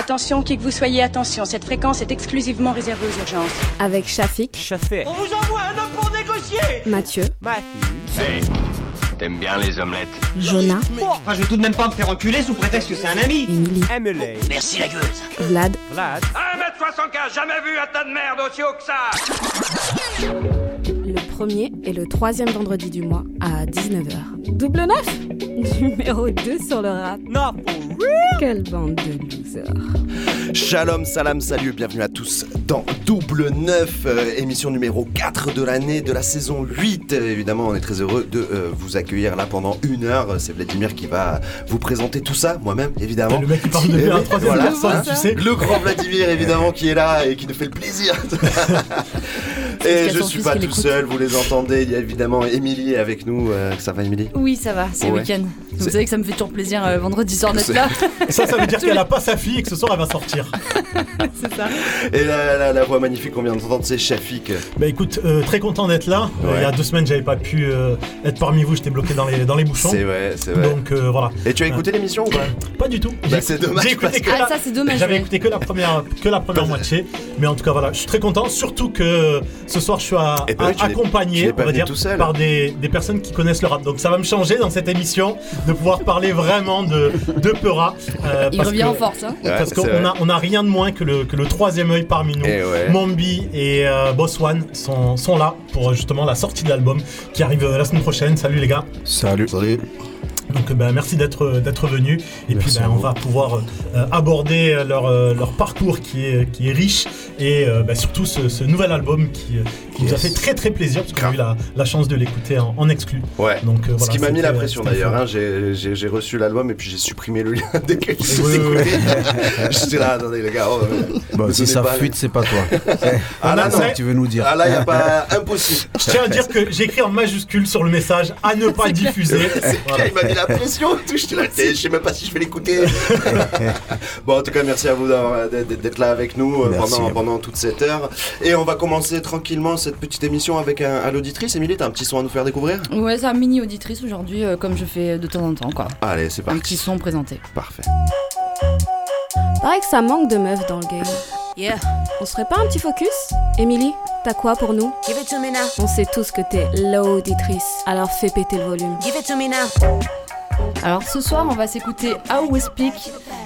Attention, qui que vous soyez, attention, cette fréquence est exclusivement réservée aux urgences. Avec Shafik, Chafé. On vous envoie un homme pour négocier. Mathieu, Matthew. T'aimes bien les omelettes? Jonah, Enfin, je vais tout de même pas me faire enculer sous prétexte que c'est un ami. Emily, Emily. Merci la gueuse. Vlad, Vlad. 1m75, jamais vu un tas de merde aussi haut que ça premier et le troisième vendredi du mois à 19h. Double neuf Numéro 2 sur le rap. Not for real. Quelle bande de losers. Shalom, salam, salut, bienvenue à tous dans Double 9, euh, émission numéro 4 de l'année, de la saison 8. Euh, évidemment, on est très heureux de euh, vous accueillir là pendant une heure. C'est Vladimir qui va vous présenter tout ça, moi-même, évidemment. Le mec qui parle de oui, troisième voilà, hein. tu sais. Le grand Vladimir, évidemment, qui est là et qui nous fait le plaisir. et je son suis pas tout seul, vous les entendez. Il y a évidemment Émilie avec nous. Euh, ça va, Émilie? Oui, ça va, c'est Ouais. week-end. Vous savez que ça me fait toujours plaisir euh, vendredi soir d'être là. Ça, ça veut dire qu'elle a pas sa fille et que ce soir elle va sortir. c'est ça. Et la, la- la voix magnifique qu'on vient d'entendre, c'est Shafik. Bah écoute, euh, très content d'être là. Euh, il y a deux semaines, j'avais pas pu euh, être parmi vous, j'étais bloqué dans les, dans les bouchons. C'est vrai, c'est vrai. Donc euh, voilà. Et tu as écouté l'émission ou pas Pas du tout. Bah, J'ai- c'est dommage J'ai écouté que Ah, la- ça, c'est dommage. J'avais ouais. écouté que la première, que la première moitié, mais en tout cas voilà, je suis très content, surtout que ce soir je suis à- Eh ben, à- accompagné, n'es pas on va venu dire, tout seul. par des, des personnes qui connaissent le rap. Donc ça va me changer dans cette émission de pouvoir parler vraiment de, de Peura. euh, Il parce revient que- en force. Hein. Ouais, Parce qu'on a, on a rien de moins que le, que le troisième œil parmi nous. Eh ouais. Mombi et euh, Boss One sont, sont là pour justement la sortie de l'album qui arrive euh, la semaine prochaine. Salut les gars. Salut. Salut. Donc ben, merci d'être euh, d'être venu et puis ben, on va pouvoir euh, aborder euh, leur, leur parcours qui est, qui est riche et euh, ben, surtout ce, ce nouvel album qui, qui nous a fait très très plaisir parce qu'on a eu la, la chance de l'écouter en, en exclu. Ouais. Donc, euh, Ce qui m'a mis la pression d'ailleurs, hein. j'ai reçu l'album et puis j'ai supprimé le lien dès que je Oui, l'ai écouté. J'étais là, attendez les gars. oh, Bon, si ça pas- fuite, c'est pas toi. Ah là, non. C'est ce que tu veux nous dire. Ah là, y a pas impossible. Je tiens à dire que j'ai écrit en majuscule sur le message à ne pas diffuser. C'est Voilà. La pression tout. J'étais là, je sais même pas si je vais l'écouter. bon, en tout cas, merci à vous d'être là avec nous euh, pendant, pendant toute cette heure. Et on va commencer tranquillement cette petite émission avec un, à l'auditrice. Émilie, t'as un petit son à nous faire découvrir? Ouais, c'est un mini auditrice aujourd'hui, euh, comme je fais de temps en temps, quoi. Allez, c'est Un petit parti. son présenté. Parfait. Pareil que ça manque de meufs dans le game. Yeah. On serait pas un petit focus? Émilie, t'as quoi pour nous? Give it to me now, On sait tous que t'es l'auditrice, alors fais péter le volume. give it to me now. Alors ce soir, on va s'écouter How We Speak,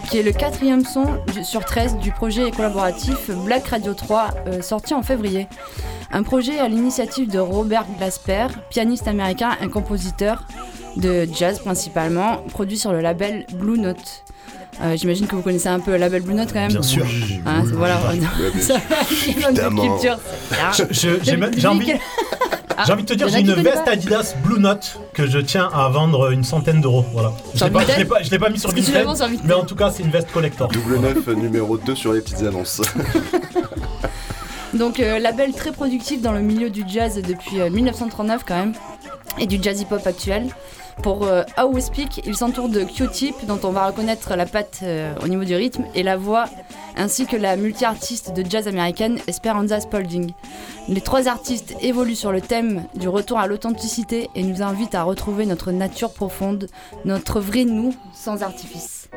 qui est le quatrième son sur 13 du projet collaboratif Black Radio 3, euh, sorti en février. Un projet à l'initiative de Robert Glasper, pianiste américain et compositeur de jazz principalement, produit sur le label Blue Note. Euh, J'imagine que vous connaissez un peu le label Blue Note quand même. Bien sûr. Hein, voilà. Évidemment. culture. Je- je- J'ai envie, j'ai envie de te dire, j'ai une veste pas. Adidas Blue Note que je tiens à vendre une centaine d'euros. Voilà. Je Sur l'ai pas, je Vinted l'ai pas, je l'ai pas mis sur Vinted, mais en tout cas, c'est une veste collector. Double 9, numéro 2 sur les petites annonces. Donc euh, label très productif dans le milieu du jazz depuis euh, 1939 quand même et du jazz hip-hop actuel. Pour euh, How We Speak, il s'entoure de Q-Tip dont on va reconnaître la patte euh, au niveau du rythme et la voix ainsi que la multi-artiste de jazz américaine Esperanza Spalding. Les trois artistes évoluent sur le thème du retour à l'authenticité et nous invitent à retrouver notre nature profonde, notre vrai nous sans artifice.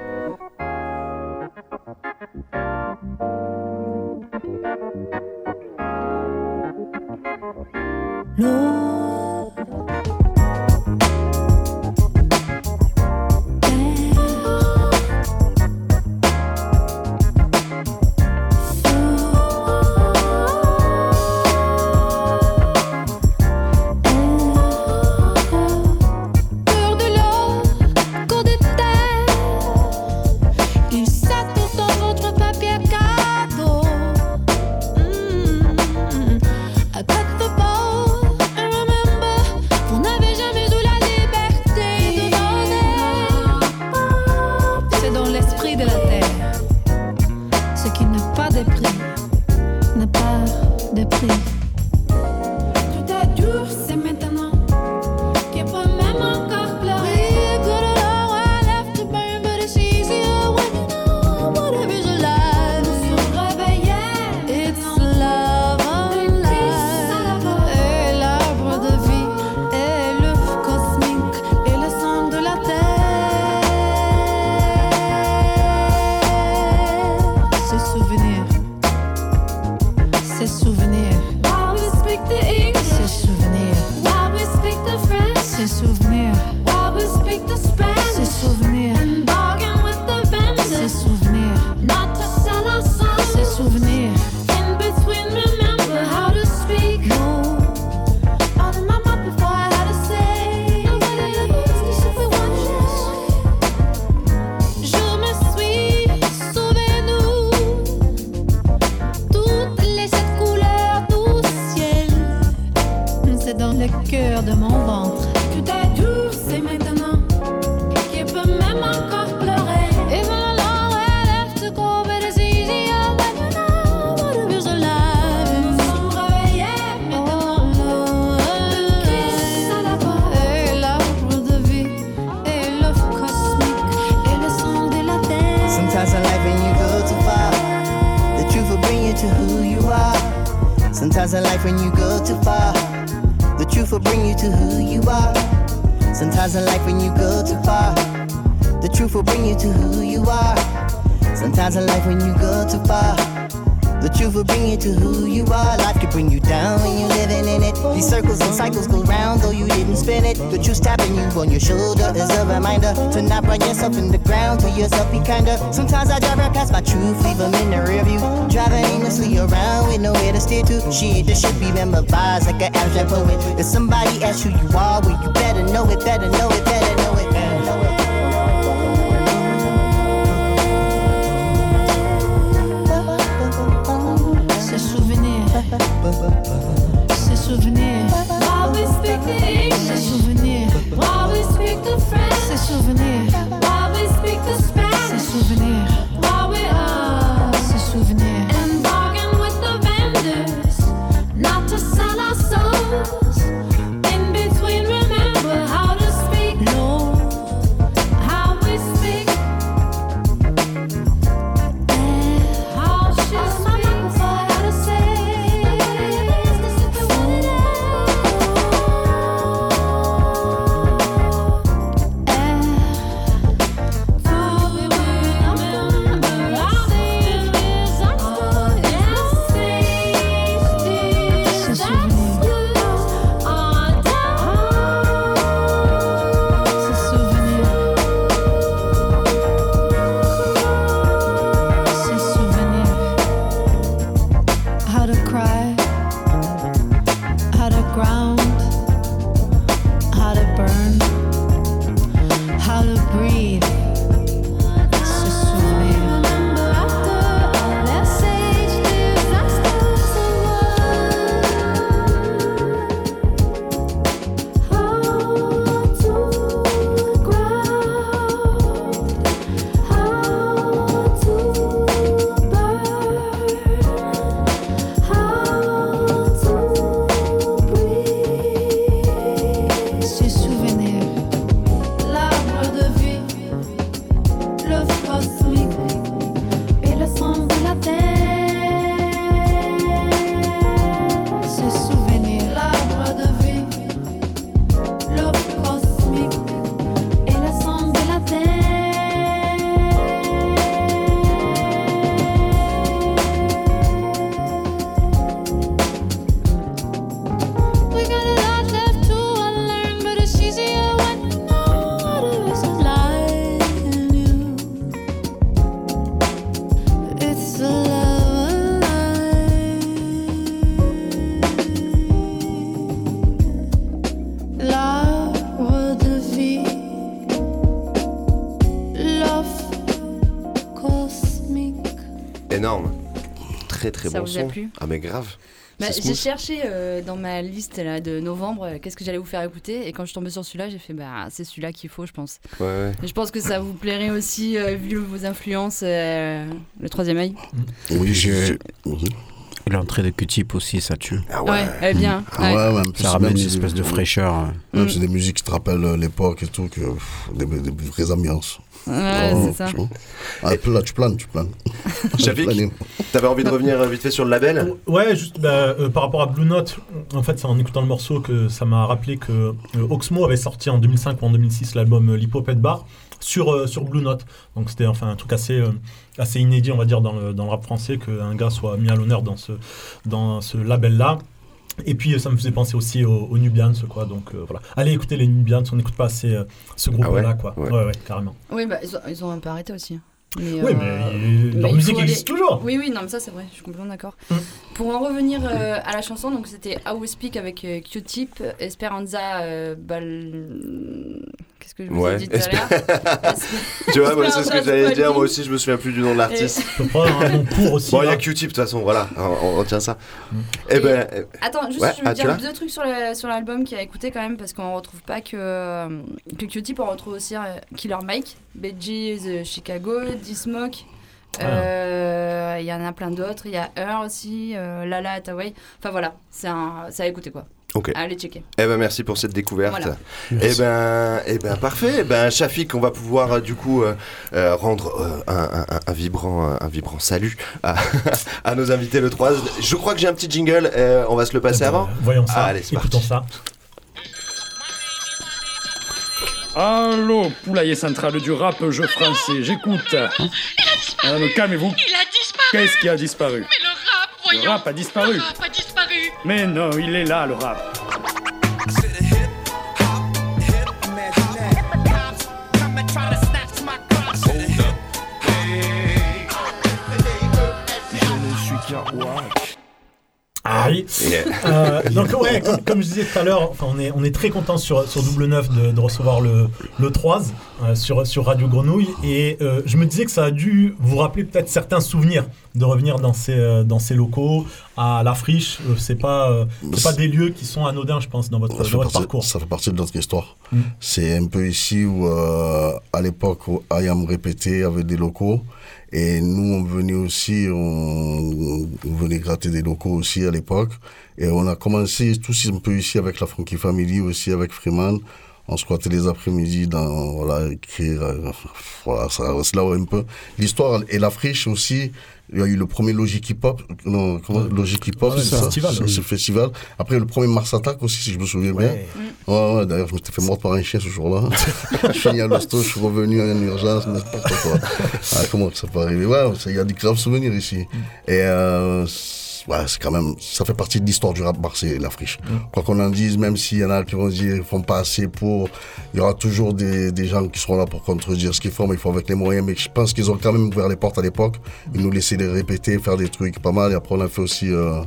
ça vous. A plu ah mais grave. Bah, j'ai cherché euh, dans ma liste là, de novembre euh, qu'est-ce que j'allais vous faire écouter et quand je suis tombais sur celui-là j'ai fait bah c'est celui-là qu'il faut je pense. Ouais, je pense que ça vous plairait aussi euh, vu vos influences le troisième œil. Mm. Oui j'ai l'entrée de Q-Tip aussi ça tue. Ah ouais, ouais elle est bien. Ah ouais. ça ramène une espèce de fraîcheur. Hein. C'est mm. des musiques qui te rappellent l'époque et tout que des, des, vraies ambiances. Ouais, Oh, c'est ça. Ah, là, tu planes, tu planes. Planer. t'avais envie de revenir euh, vite fait sur le label? Ouais, juste bah, euh, par rapport à Blue Note, en fait, c'est en écoutant le morceau que ça m'a rappelé que euh, Oxmo avait sorti en 2005 ou en 2006 l'album L'Hippopète Bar sur, euh, sur Blue Note. Donc c'était enfin un truc assez, euh, assez inédit, on va dire, dans le, dans le rap français, qu'un gars soit mis à l'honneur dans ce, dans ce label-là. Et puis euh, ça me faisait penser aussi aux, aux Nubians, quoi. Donc euh, voilà. Allez écouter les Nubians, on n'écoute pas assez euh, ce groupe-là, Ah ouais quoi. Ouais. Ouais, ouais, carrément. Oui, bah, ils, ont, ils ont un peu arrêté aussi. Mais, Oui, euh, mais leur il musique aller- existe toujours. Oui, oui, non, mais ça c'est vrai, je suis complètement d'accord. Mm. Pour en revenir euh, à la chanson, donc c'était How We Speak avec euh, Q-Tip, Esperanza euh, Bal. Qu'est-ce que je vous ai Ouais. dit tout à l'heure Tu vois, moi, c'est ce que j'allais dire. Moi aussi, je me souviens plus du nom de l'artiste. Je peux prendre un nom court aussi. Bon, il y a Q-Tip de toute façon, voilà, on, on retient ça. Eh ben, euh, Attends, juste Ouais, je veux ah, dire deux trucs sur le- sur l'album qui a écouté quand même parce qu'on retrouve pas que euh, que Q-Tip, on retrouve aussi euh, Killer Mike, The Chicago, D-Smoke. Ah. euh, Il y en a plein d'autres, il y a Heur aussi, euh, Lala Hathaway. Enfin voilà, c'est un, ça a écouté quoi. Ok. Allez checker. eh ben, merci pour cette découverte. Voilà. Eh ben, eh ben, parfait. Eh ben, Shafik, on va pouvoir euh, du coup euh, euh, rendre euh, un, un- un vibrant, un vibrant salut à, à nos invités le 3. Je crois que j'ai un petit jingle. euh, on va se le passer ben, avant. Voyons ça, Ah, allez, c'est écoutons parti. ça. Allô, poulailler central du rap jeu français, j'écoute. Alors, calmez-vous. Il a disparu Qu'est-ce qui a disparu Mais le rap, voyons Le rap a disparu. Le rap a disparu Mais non, il est là, le rap. Yeah. Euh, donc ouais, comme, comme je disais tout à l'heure, enfin, on est on est très content sur sur double neuf de, de recevoir le le 3 euh, sur sur Radio Grenouille et euh, je me disais que ça a dû vous rappeler peut-être certains souvenirs de revenir dans ces dans ces locaux à la friche. C'est pas c'est pas des lieux qui sont anodins, je pense, dans votre, dans votre partie, parcours. ça fait partie de notre histoire. Mm. C'est un peu ici où, euh, à l'époque, où Ayam répétait avec des locaux. Et nous, on venait aussi, on, on venait gratter des locaux aussi à l'époque. Et on a commencé tous un peu ici avec la Funky Family, aussi avec Freeman. On squattait les après-midi dans, voilà, écrire, euh, voilà, ça, là un peu. L'histoire et la friche aussi. Il y a eu le premier Logic Hip Hop, non, comment, Logic Hip Hop, Ouais, c'est le ça, festival. c'est- c'est le festival. Après, le premier Mars Attack aussi, si je me souviens bien. Ouais. Ouais, ouais, d'ailleurs, je m'étais fait mordre par un chien ce jour-là. je suis venu à l'hosto, je suis revenu en urgence, n'importe quoi. Ah, comment ça peut arriver? Ouais, il y a des graves souvenirs ici. Et euh, c'est- ouais, c'est quand même, ça fait partie de l'histoire du rap marseillais, la friche. Quoi qu'on en dise, même s'il y en a qui vont dire qu'ils font pas assez pour, il y aura toujours des, des gens qui seront là pour contredire ce qu'ils font, mais il faut avec les moyens. Mais je pense qu'ils ont quand même ouvert les portes à l'époque. Ils nous laissaient les répéter, faire des trucs pas mal. Et après, on a fait aussi. euh,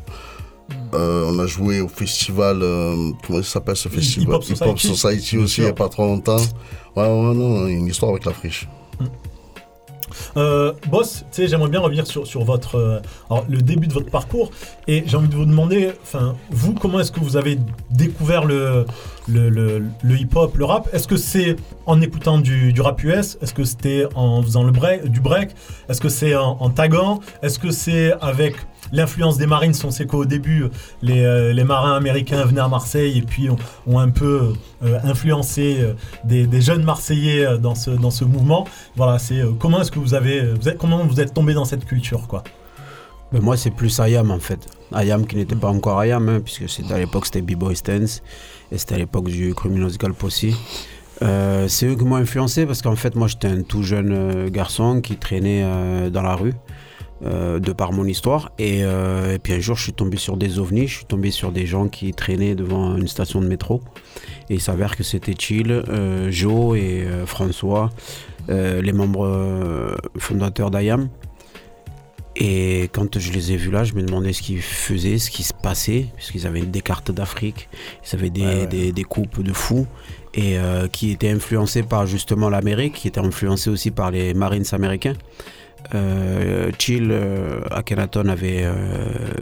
euh, on a joué au festival, euh, comment ça s'appelle ce festival? Hip Hop Society. Aussi, il n'y a pas trop longtemps. Ouais, ouais, non, il y a une histoire avec la friche. Euh, boss, tu sais, j'aimerais bien revenir sur, sur votre, euh, le début de votre parcours et j'ai envie de vous demander, enfin, vous, comment est-ce que vous avez découvert le, le, le- le hip-hop, le rap? Est-ce que c'est en écoutant du, du rap US Est-ce que c'était en faisant le break, du break? Est-ce que c'est en, en taguant? Est-ce que c'est avec l'influence des Marines On sait qu'au début, les, euh, les marins américains venaient à Marseille et puis ont, un peu euh, influencé euh, des, jeunes Marseillais dans ce, dans mouvement. Voilà, c'est comment est-ce que vous avez, êtes, comment vous êtes tombé dans cette culture, quoi? Ben moi, c'est plus Ayam en fait. Ayam qui n'était pas encore Ayam, hein, puisque c'était à l'époque c'était B-Boy Stance et c'était à l'époque du Criminal Posse. Euh, c'est eux qui m'ont influencé parce qu'en fait, moi j'étais un tout jeune garçon qui traînait dans la rue. Euh, de par mon histoire et, euh, et puis un jour je suis tombé sur des ovnis je suis tombé sur des gens qui traînaient devant une station de métro et il s'avère que c'était Chill, euh, Joe et François les membres fondateurs d'Ayam et quand je les ai vus là, je me demandais ce qu'ils faisaient, ce qui se passait, puisqu'ils avaient des cartes d'Afrique, ils avaient des, Ouais, ouais. des- des coupes de fous, et qui étaient influencés par justement l'Amérique, qui étaient influencés aussi par les Marines américains. Euh, Chill euh, Akhenaton avait euh,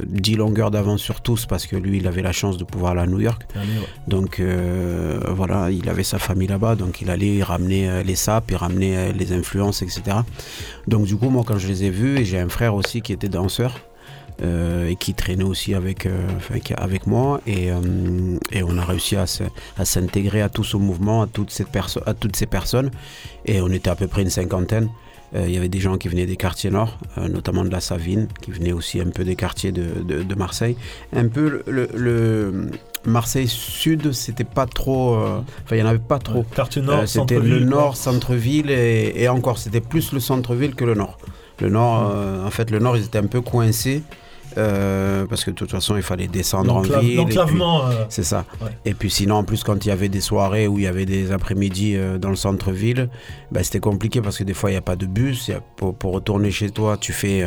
10 longueurs d'avance sur tous parce que lui il avait la chance de pouvoir aller à New York. Donc euh, voilà, il avait sa famille là-bas, donc il allait ramener euh, les sapes, il ramenait les influences, etc. Donc du coup, moi quand je les ai vus, et j'ai un frère aussi qui était danseur, et qui traînait aussi avec, enfin, avec moi. Et, et on a réussi à, s'intégrer à tout ce mouvement, à toutes, ces à toutes ces personnes. Et on était à peu près une cinquantaine. Euh, Il y avait des gens qui venaient des quartiers nord, euh, notamment de la Savine, qui venaient aussi un peu des quartiers de, de- de Marseille. Un peu le, le- le Marseille Sud, c'était pas trop. euh, Enfin, il n'y en avait pas trop. quartier nord, Euh, c'était le nord, centre-ville et, et encore, c'était plus le centre-ville que le nord. Le nord, euh, en fait, le nord, ils étaient un peu coincés. Euh, parce que de toute façon, il fallait descendre en ville. l'enclavement, euh, C'est ça. ouais. Et puis sinon, en plus, quand il y avait des soirées où il y avait des après-midi euh, dans le centre-ville, bah, c'était compliqué parce que des fois, il n'y a pas de bus. A- pour, pour retourner chez toi, tu fais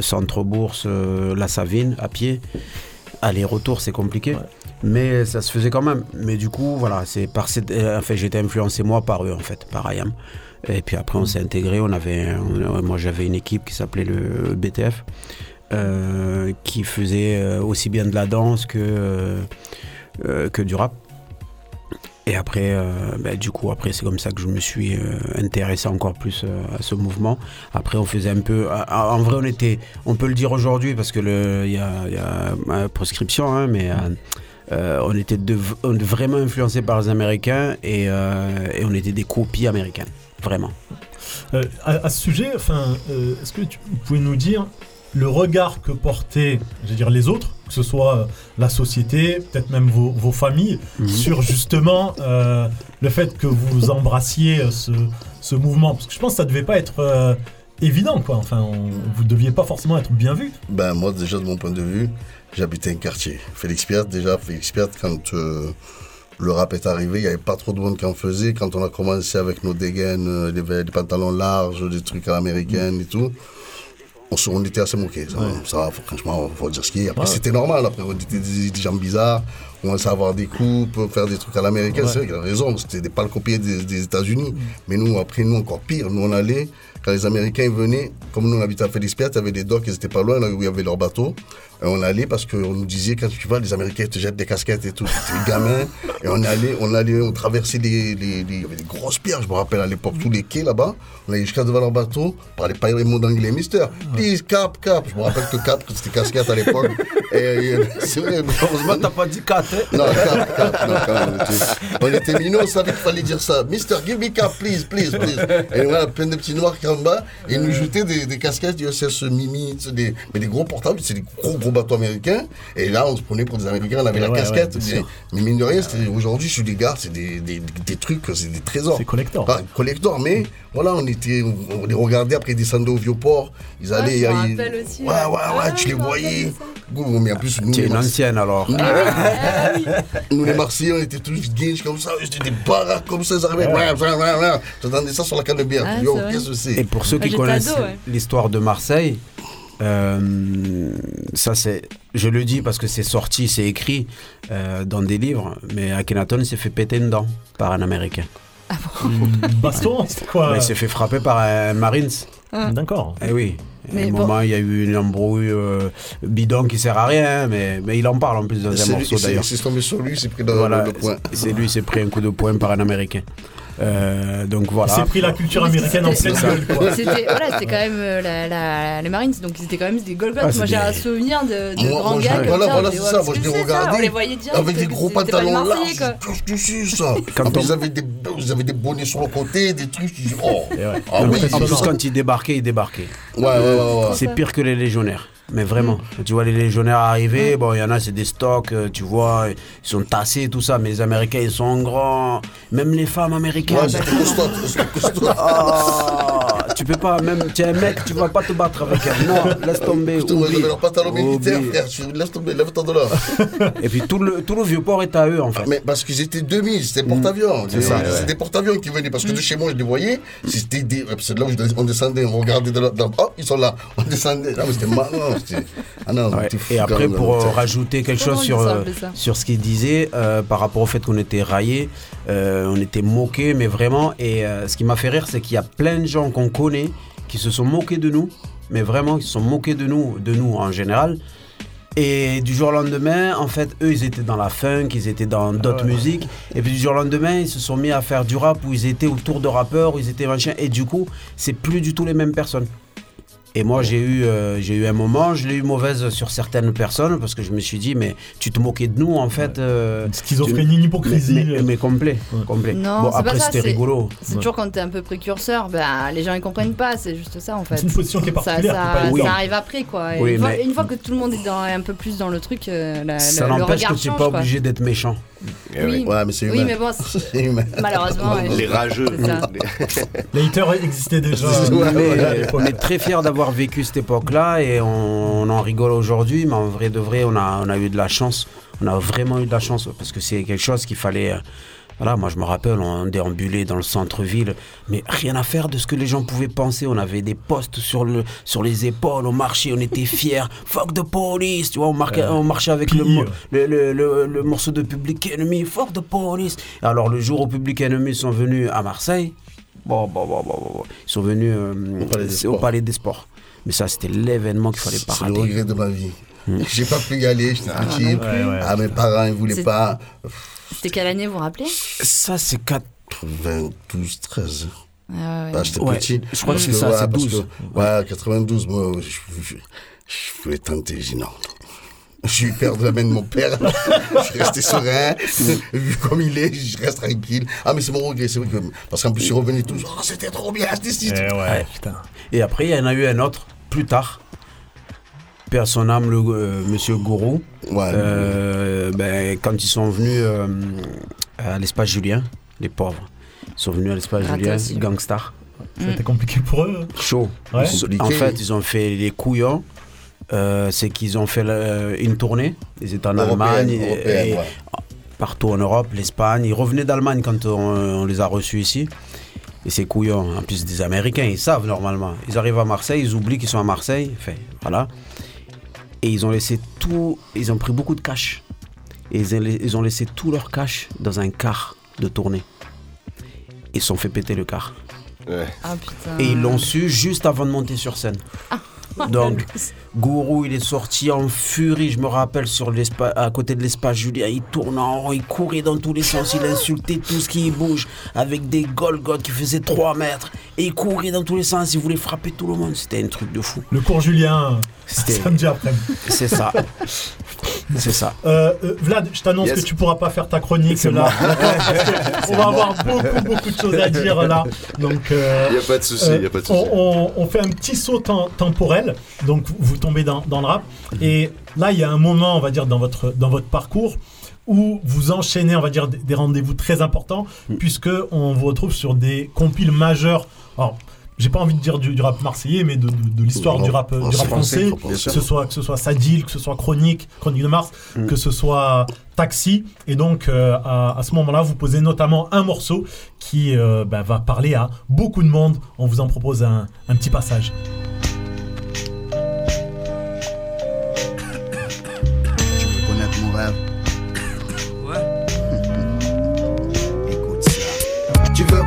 centre-bourse, la Savine, à pied. Aller-retour, c'est compliqué. Mais ça se faisait quand même. Mais du coup, voilà, c'est par cette, euh, enfin, j'étais influencé moi par eux en fait, par IAM. Et puis après, on s'est intégré. On avait, on- moi, j'avais une équipe qui s'appelait le BTF, euh, qui faisait euh, aussi bien de la danse que euh, que du rap. Et après, ben, du coup, après, c'est comme ça que je me suis intéressé encore plus à ce mouvement. Après, on faisait un peu. ah, En vrai, on était. On peut le dire aujourd'hui parce que le- y a, y a prescription, hein, mais. on était vraiment influencés par les Américains et, on était des copies américaines, vraiment. À, ce sujet, enfin, est-ce que tu, vous pouvez nous dire le regard que portaient, je veux dire, les autres, que ce soit euh, la société, peut-être même vos, vos familles, sur justement euh, le fait que vous embrassiez euh, ce, ce mouvement Parce que je pense que ça devait pas être euh, évident, quoi. Enfin, on- vous deviez pas forcément être bien vu. Ben moi déjà de mon point de vue, j'habitais un quartier. Félix Pierre déjà, Félix Pierre quand euh, le rap est arrivé, il n'y avait pas trop de monde qui en faisait. Quand on a commencé avec nos dégaines, des pantalons larges, des trucs à l'américaine et tout, on, était assez moqués. Ça, ça, franchement, faut dire ce qui est. Après Ouais. c'était normal, après on était des, des gens bizarres, commençait à avoir des coupes, faire des trucs à l'américaine. C'est vrai qu'il a raison, c'était des pâles copiés des, des États-Unis. Mais nous, après, nous encore pire, nous on allait, quand les Américains venaient, comme nous on habitait à Félix Pierre, il y avait des docks, ils étaient pas loin, là où il y avait leur bateau. Et on allait parce qu'on nous disait, quand tu vas, les Américains te jettent des casquettes et tout. C'était gamin. Et on allait, on allait, on traversait les, les, les- il y avait des grosses pierres, je me rappelle à l'époque, tous les quais là-bas. On allait jusqu'à devant leur bateau, on parlait pas les mots d'anglais, mister. Please, cap, cap. Je me rappelle que cap, c'était casquette à l'époque. Et, et- c'est vrai, heureusement, t'as pas dit 4, Non, cap, cap, non, quand même. on était- On était minots, on savait qu'il fallait dire ça. Mister, give me cap, please, please, please. Et voilà, plein de petits noirs qui en bas. Et ils nous jetaient des, des casquettes du SS Mimi, des, mais des gros portables, c'est des gros, gros bateaux américains. Et là, on se prenait pour des Américains, on avait Ouais, la ouais, casquette. bien mais, mais mine de rien, c'était- aujourd'hui, je suis des gars, c'est des, des, des trucs, c'est des trésors. C'est collector. Ah, collector, mais voilà, on était, on, on les regardait après ils descendaient au vieux port. Ils allaient. me ils- aussi, ouais, ouais. ouais, ouais, tu les voyais. Ouh, Mais en plus, nous, Tu es les une ancienne alors. Nous, nous, les Marseillais, on était tous gays comme ça, c'était des baraques comme ça, ils arrivaient. Ouais. Ouais, ouais, ouais. J'entendais ça sur la canne de bière. Ah, Yo, c'est qu'est-ce que c'est Et pour ceux qui connaissent ado, ouais. l'histoire de Marseille, euh, ça c'est, je le dis parce que c'est sorti, c'est écrit euh, dans des livres, mais Akhenaton s'est fait péter une dent par un Américain. Baston, c'était quoi il s'est fait frapper par un Marines. D'accord. Eh oui. À un bon. moment, il y a eu une embrouille euh, bidon qui sert à rien, hein, mais, mais il en parle en plus dans un morceau c'est- d'ailleurs. C'est tombé sur lui, c'est pris dans Voilà, le coin. c'est lui, s'est pris un coup de poing par un Américain. Euh, donc Il voilà. s'est pris la culture américaine en pleine C'est gueule. C'était voilà, c'était quand même euh, la, la- les Marines, donc ils étaient quand même des Golgoth. Ah, c'est moi j'ai des- un souvenir de, de Moi- grands moi, gars comme voilà, ça. voilà, c'est ça, ouais, moi, je les c'est regardais On les voyait direct. avec des gros pantalons larges. ça. Quand on- ils avaient des, ils bonnets sur le côté, des trucs. Oh. Ouais. Ah en, oui, plus, en plus, ça. quand il débarquait, il débarquait. Ouais, ouais, ouais, ouais. C'est pire que les légionnaires. Mais vraiment, Quand tu vois les légionnaires arriver, bon, il y en a, c'est des stocks, euh, tu vois, ils sont tassés, tout ça, mais les Américains, ils sont grands. Même les femmes américaines. Ouais, c'était costaud, c'était costaud. Ah, tu peux pas, même, tu es un mec, tu vas pas te battre avec elle. Non, laisse tomber. Putain, moi, oublie. leur pantalon militaire, frère. Laisse tomber, lève-toi de là. Et puis tout le, tout le vieux port est à eux, en fait. Mais parce qu'ils étaient 2000, c'était porte-avions. C'est ça, C'était ouais. des porte-avions qui venaient. Parce que de chez moi, je les voyais. C'était des. C'est là où je- on descendait, on regardait de là. Oh, ils sont là. On descendait. Non, mais c'était marrant. Ah non, Ouais. Et après, pour euh, rajouter quelque chose sur, euh, sur ce qu'il disait, euh, par rapport au fait qu'on était raillés, euh, on était moqués, mais vraiment. Et euh, ce qui m'a fait rire, c'est qu'il y a plein de gens qu'on connaît qui se sont moqués de nous, mais vraiment, qui se sont moqués de nous, de nous en général. Et du jour au lendemain, en fait, eux, ils étaient dans la funk, ils étaient dans d'autres musiques. Et puis du jour au lendemain, ils se sont mis à faire du rap où ils étaient autour de rappeurs, où ils étaient machin. Et du coup, c'est plus du tout les mêmes personnes. Et moi, j'ai eu, euh, j'ai eu un moment, je l'ai eu mauvaise sur certaines personnes parce que je me suis dit, mais tu te moquais de nous en fait. euh, Schizophrénie, une hypocrisie. Mais, mais- mais complet. complet. Non, bon, c'est après, pas ça. c'était c'est- rigolo. C'est toujours quand t'es un peu précurseur, bah, les gens ils comprennent pas, c'est juste ça en fait. C'est une position qui est Ça- particulière, Ça, est pas ça arrive après quoi. Et Oui, une, fois, mais- une fois que tout le monde est dans, un peu plus dans le truc, euh, la- Ça n'empêche que tu n'es pas quoi. obligé d'être méchant. Oui. Ouais, mais c'est Oui, humain. mais bon, c'est- C'est humain. malheureusement, ouais. Les rageux. Les haters existaient déjà. Mais on est très fiers d'avoir vécu cette époque-là et on, on en rigole aujourd'hui, mais en vrai de vrai, on a, on a eu de la chance. On a vraiment eu de la chance parce que c'est quelque chose qu'il fallait. euh, Voilà, moi je me rappelle, on déambulait dans le centre-ville, mais rien à faire de ce que les gens pouvaient penser. On avait des postes sur, le, sur les épaules, on marchait, on était fiers. Fuck the police, tu vois, on, marquait, on marchait avec le, le, le, le- le morceau de Public Enemy, fuck the police. Alors le jour où Public Enemy sont venus à Marseille, bon, bon, bon, bon, bon, bon, ils sont venus euh, Palais au. Palais des Sports. Mais ça, c'était l'événement qu'il fallait pas C'est le rater. regret de ma vie. J'ai pas pu y aller, j'étais Ah, petit. Ouais, ouais. Ah, mes parents, ils voulaient pas. C'était quelle année, vous vous rappelez Ça, c'est 4. 92, 13. Ah, ouais. Ah, j'étais Ouais, petit. je crois que c'est ça, ouais, c'est parce 12. que- ouais, 92, moi, je, je, je voulais tenter, j'ai dit non. Je suis père de la main de mon père. je suis resté serein. Vu comme il est, je reste tranquille. Ah, mais c'est mon regret, c'est vrai que. Parce qu'en plus, je suis revenu toujours. Oh, c'était trop bien, c'était si. Ouais. Et après, il y en a eu un autre, plus tard. À son âme, le, euh, monsieur Gourou. Euh, ben, quand ils sont venus euh, à l'espace Julien, les pauvres, ils sont venus à l'espace Raté Julien, gangstar. C'était compliqué pour eux. Chaud. Ouais. Ils- En fait, ils ont fait les couillons. Euh, c'est qu'ils ont fait une tournée. Ils étaient en Européenne, Allemagne. et- européenne, et ouais. Partout en Europe, l'Espagne. Ils revenaient d'Allemagne quand on, on les a reçus ici. Et ces couillons, en plus des Américains, ils savent normalement. Ils arrivent à Marseille, ils oublient qu'ils sont à Marseille. Enfin, voilà. Et ils ont laissé tout. Ils ont pris beaucoup de cash. Et ils ont, laissé tout leur cash dans un car de tournée. Ils se sont fait péter le car. Ah putain. Et ils l'ont su juste avant de monter sur scène. Donc, Gourou, il est sorti en furie, je me rappelle, sur l'espace, à côté de l'espace Julien. Il tournait en rond, il courait dans tous les sens, il insultait tout ce qui bouge avec des Golgoth qui faisaient 3 mètres. Et il courait dans tous les sens, il voulait frapper tout le monde. C'était un truc de fou. Le cours Julien, C'était- samedi après. C'est ça. C'est ça. Euh, euh, Vlad, je t'annonce Yes. que tu pourras pas faire ta chronique là. On va avoir beaucoup, beaucoup de choses à dire là. Donc, euh, Y a pas de souci, souci. On, on- on fait un petit saut tem- temporel. Donc, vous tombez dans, dans le rap. Et là, il y a un moment, on va dire, dans votre, dans votre parcours où vous enchaînez, on va dire, des, rendez-vous très importants, puisque on vous retrouve sur des compiles majeurs. Alors, j'ai pas envie de dire du, du rap marseillais, mais de, de- de l'histoire du rap, du rap français, que ce soit que ce soit Sadil, que ce soit Chronique, Chronique de Mars, que ce soit Taxi. Et donc euh, à, à ce moment-là, vous posez notamment un morceau qui euh, bah, va parler à beaucoup de monde. On vous en propose un, un petit passage.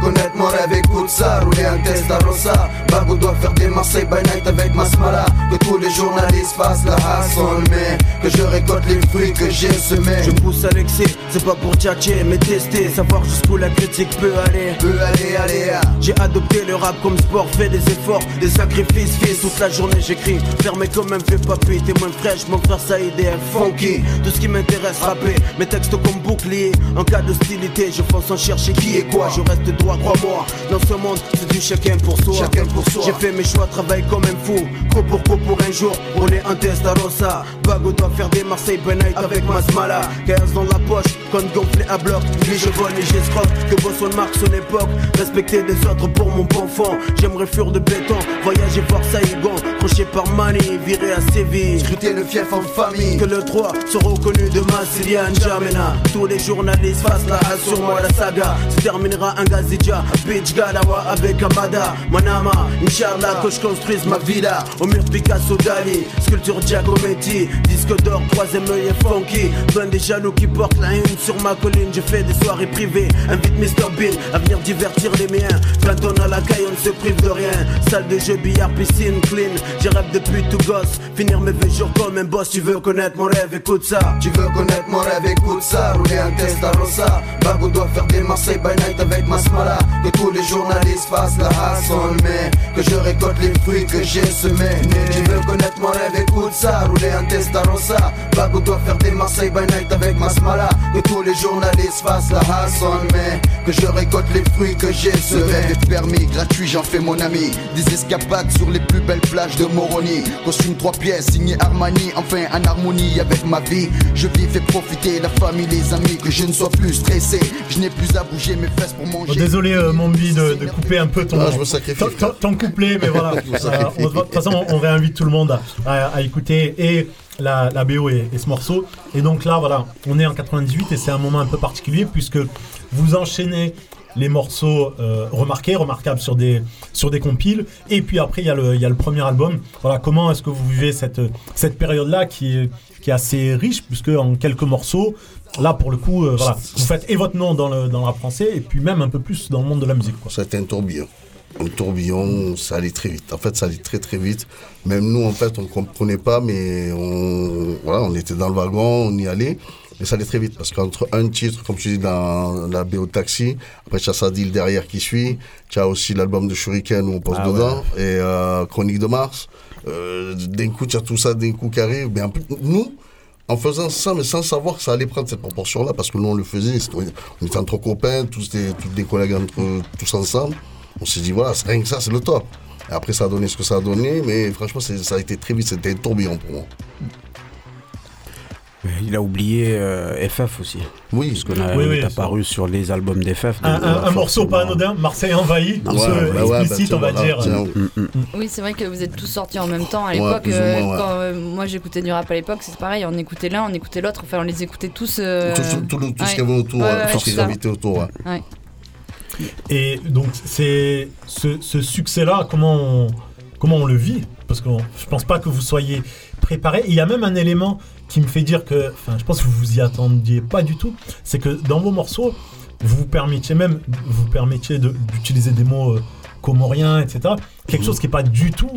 Connaître mon rêve, écoute ça. Rouler un test à Rosa. Babou doit faire des Marseille by night avec Masmala. Que tous les journalistes fassent la hassle, mais que je récolte les fruits que j'ai semés. Je pousse à l'excès, c'est pas pour tchatcher, mais tester, savoir jusqu'où la critique peut aller. Peut aller, aller, ah. J'ai adopté le rap comme sport, fait des efforts, des sacrifices, fils. Toute la journée j'écris, fermé comme un vieux papy, t'es moins fraîche, mon frère Saïd est funky. Tout ce qui m'intéresse, rapper, mes textes comme bouclier. En cas d'hostilité, je fonce en chercher qui est quoi. Je reste droit, crois-moi. Dans ce monde, c'est du chacun pour soi. Chacun pour soi. J'ai fait mes choix, travaille comme un fou. Co pour co pour un jour, rouler un test à Rosa. Bago doit faire des Marseille night avec Masmala. 15 dans la poche, compte gonflé à bloc. Lui je vole et j'escroque. Que Boston marque son époque. Respecter des autres pour mon bon fond. J'aimerais fuir de béton. Voyager voir Saïgon. Crochet par Mani, viré à Séville. Scruter le fief en famille. Que le 3 soit reconnu de Massilia N'Djamena. Tous les journalistes fassent la sur moi la saga. Se terminera un Gazidja. Bitch Galawa avec Amada. Manama, Inch'Allah que je construise ma villa. Au mur Picasso Dali. Sculpture Giacometti. Disque d'or, troisième œil est funky. Plein des jaloux qui portent la une sur ma colline. Je fais des soirées privées. Invite Mr Bean à venir divertir les miens. Quand on a la caille, on ne se prive de rien. Salle de jeu, billard, piscine, clean. J'ai rêve depuis tout gosse. Finir mes vieux jours comme un boss. Tu veux connaître mon rêve, écoute ça. Tu veux connaître mon rêve, écoute ça. Rouler un test à Rosa. Babou doit faire des Marseille by night avec Que tous les journalistes fassent la hassle Mais que je récolte les fruits que j'ai semés Tu veux connaître mon rêve, écoute ça Rouler un Testarossa Bago doit faire des Marseille by night avec ma smala Que tous les journalistes fassent la hassle Mais que je récolte les fruits que j'ai semés permis, gratuit, j'en fais mon ami. Des escapades sur les plus belles plages de Moroni. Costume trois pièces, signé Armani, enfin en harmonie avec ma vie. Je vis, fais profiter la famille, les amis, que je ne sois plus stressé. Je n'ai plus à bouger mes fesses pour manger. Désolé, euh, Mombi, de, de couper un peu ton, Ah, je me sacrifie. ton, ton- ton couplet, mais voilà. Euh, de toute façon, on réinvite tout le monde à, à- à écouter et la, la BO et, et ce morceau. Et donc là, voilà, on est en 98 et c'est un moment un peu particulier puisque vous enchaînez les morceaux euh, remarqués, remarquables sur des, sur des compiles. Et puis après, il y, a le- il y a le premier album. Voilà, comment est-ce que vous vivez cette, cette période-là qui est, qui est assez riche, puisque en quelques morceaux, là pour le coup, euh, voilà, vous faites et votre nom dans le, dans le rap français, et puis même un peu plus dans le monde de la musique. C'était un tourbillon. Un tourbillon, ça allait très vite. En fait, ça allait très très vite. Même nous, en fait, on ne comprenait pas, mais on, voilà, on était dans le wagon, on y allait. Mais ça allait très vite parce qu'entre un titre, comme tu dis, dans la BO Taxi, après tu as Sadil derrière qui suit, tu as aussi l'album de Shuriken où on pose Ah dedans, et euh, Chronique de Mars. Euh, d'un coup, tu as tout ça d'un coup qui arrive. Mais en plus, nous, en faisant ça, mais sans savoir que ça allait prendre cette proportion-là, parce que nous, on le faisait, on était entre copains, tous des, tous collègues entre, tous ensemble. On s'est dit, voilà, rien que ça, c'est le top. Et après, ça a donné ce que ça a donné, mais franchement, ça a été très vite, c'était un tourbillon pour moi. Il a oublié euh, FF aussi. Oui, parce qu'on a, Oui, on oui, est ça. apparu sur les albums d'FF. Un, un- euh, un morceau pas anodin, Marseille envahi, Ouais, bah ouais, explicite, bah, on va dire. voilà, tiens. Mm, Oui, c'est vrai que vous êtes tous sortis en même temps à l'époque. euh, moins, ouais. Quand euh, moi j'écoutais du rap à l'époque, c'est pareil, on écoutait l'un, on écoutait l'autre, enfin on les écoutait tous. euh, Tout, tout- tout ce qu'il y avait autour, Ouais, euh, ouais, tout ce qui ça. gravitait autour. ouais. Ouais. Et donc, c'est ce, ce succès-là, comment on, comment on le vit? Parce que je pense pas que vous soyez préparé. Il y a même un élément qui me fait dire que, enfin, je pense que vous vous y attendiez pas du tout. C'est que dans vos morceaux, vous vous permettiez même, vous permettiez de- d'utiliser des mots euh, comoriens, etc. Quelque chose qui est pas du tout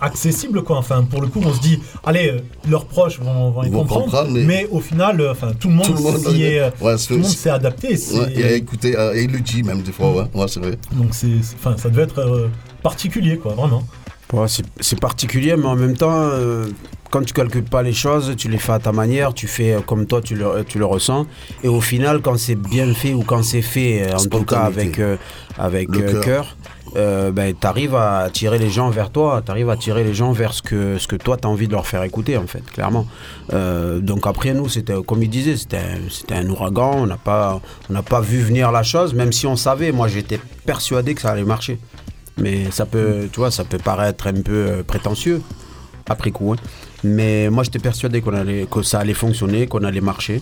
accessible, quoi. Enfin, pour le coup, on se dit, allez, euh, leurs proches vont, vont y comprendre, comprendre, mais- mais... au final, euh, enfin, tout le monde, Tout le monde, s'y est, ouais, tout le monde s'est adapté. Ouais, et euh, et il le dit même des fois, ouais, ouais c'est vrai. Donc c'est, enfin, ça devait être euh, particulier, quoi, vraiment. Ouais, c'est- c'est particulier, mais en même temps, euh, quand tu calcules pas les choses, tu les fais à ta manière, tu fais euh, comme toi, tu le, tu le ressens. Et au final, quand c'est bien fait ou quand c'est fait, euh, en tout cas avec, euh, avec Le euh, cœur. cœur, euh, ben, tu arrives à attirer les gens vers toi, tu arrives à attirer les gens vers ce que, ce que toi, tu as envie de leur faire écouter, en fait, clairement. Euh, donc après, nous, c'était, comme il disait, c'était un- c'était un ouragan, on n'a pas, on pas vu venir la chose, même si on savait, moi j'étais persuadé que ça allait marcher. Mais ça peut, tu vois, ça peut paraître un peu euh, prétentieux après coup. hein. Mais moi, j'étais persuadé qu'on allait, que ça allait fonctionner, qu'on allait marcher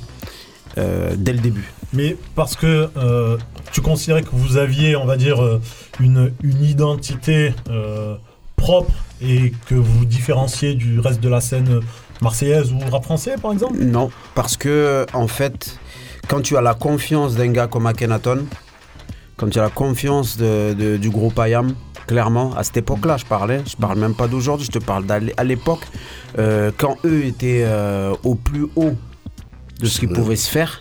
euh, dès le début. Mais parce que euh, tu considérais que vous aviez, on va dire, euh, une, une identité euh, propre et que vous différenciez du reste de la scène marseillaise ou rap français, par exemple? Non, parce que en fait, quand tu as la confiance d'un gars comme Akhenaton, quand tu as la confiance de- de- du groupe IAM, clairement, à cette époque-là, je parlais, je parle même pas d'aujourd'hui, je te parle à l'époque, euh, quand eux étaient euh, au plus haut de ce qui pouvait se faire,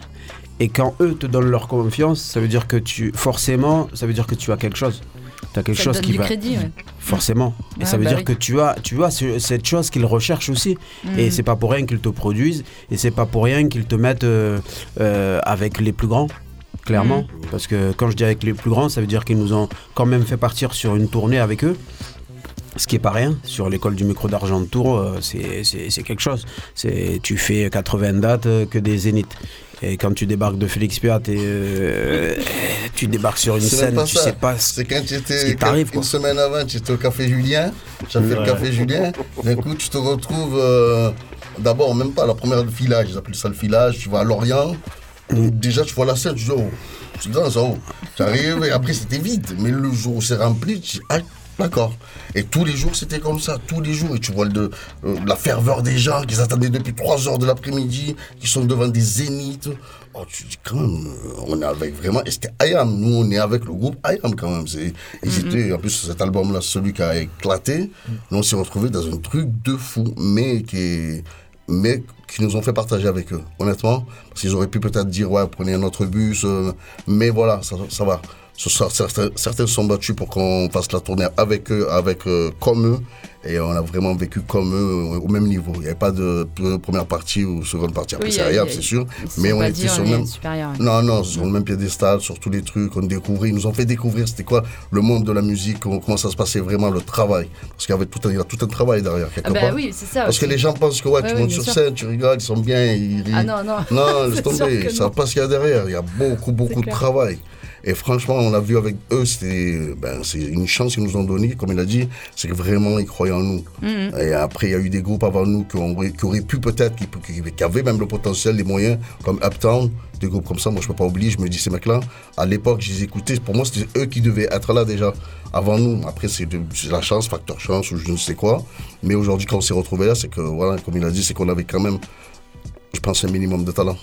et quand eux te donnent leur confiance, ça veut dire que tu, forcément, ça veut dire que tu as quelque chose. Tu as quelque Ça te chose donne qui du va. crédit, ouais. Forcément. Et ça veut bah dire oui. que tu as, tu as ce- cette chose qu'ils recherchent aussi. Mhm. Et c'est pas pour rien qu'ils te produisent. Et c'est pas pour rien qu'ils te mettent euh, euh, avec les plus grands. Clairement. Mhm. Parce que quand je dis avec les plus grands, ça veut dire qu'ils nous ont quand même fait partir sur une tournée avec eux. Ce qui est pas rien. Sur l'école du micro d'argent de Tours, euh, c'est- quelque chose. C'est Tu fais 80 dates euh, que des zéniths. Et quand tu débarques de Félix Piat et euh, tu débarques sur une scène, tu ça. sais pas C'est quand tu ce étais qui t'arrive. une semaine avant, tu étais au café Julien, as fait le café Julien, d'un coup tu te retrouves euh, d'abord même pas la première du filage, ils appellent ça le filage, tu vas à Lorient, déjà tu vois la scène, tu dis oh, c'est grand ça, oh. tu arrives et après c'était vide, mais le jour où c'est rempli, tu dis ah d'accord. Et tous les jours c'était comme ça, tous les jours, et tu vois le, euh, la ferveur des gens qui s'attendaient depuis 3 heures de l'après-midi, qui sont devant des zéniths. Oh, tu dis quand même, on est avec vraiment, et c'était IAM, nous on est avec le groupe IAM quand même. C'est, ils étaient, en plus cet album-là, celui qui a éclaté, nous on s'est retrouvés dans un truc de fou, mais qui est, mais qui nous ont fait partager avec eux, honnêtement, parce qu'ils auraient pu peut-être dire, ouais, prenez un autre bus, euh, mais voilà, ça, ça va. Certains, certains sont battus pour qu'on fasse la tournée avec eux, avec euh, comme eux. Et on a vraiment vécu comme eux au même niveau. Il n'y avait pas de, première partie ou seconde partie. Après, Oui, c'est il y a- rien, il y a- c'est sûr. ils Mais on était sur le même. supérieur. Non, non, sur le même piédestal, sur tous les trucs. On découvrait, ils nous ont fait découvrir c'était quoi le monde de la musique, comment, ça se passait vraiment, le travail. Parce qu'il y avait tout un, il y a tout un travail derrière, quelque Ah bah part. oui, c'est ça Parce que les gens pensent que ouais, Ouais, tu oui, montes sur sûr. scène, tu rigoles, ils sont bien, ils rient. Ah non, non. Non, laisse tomber, que ça non. pas ce qu'il y a derrière. Il y a beaucoup, beaucoup de travail. Et franchement, on l'a vu avec eux, ben, c'est une chance qu'ils nous ont donnée, comme il a dit, c'est que vraiment ils croyaient en nous. Mhm. Et après, il y a eu des groupes avant nous qui, ont- qui auraient pu peut-être, qui, qui- avaient même le potentiel, les moyens, comme Uptown, des groupes comme ça. Moi, je peux pas oublier, je me dis, ces mecs-là, à l'époque, je les écoutais, pour moi, c'était eux qui devaient être là déjà, avant nous. Après, c'est la chance, facteur chance ou je ne sais quoi. Mais aujourd'hui, quand on s'est retrouvés là, c'est que, voilà, comme il a dit, c'est qu'on avait quand même, je pense, un minimum de talent.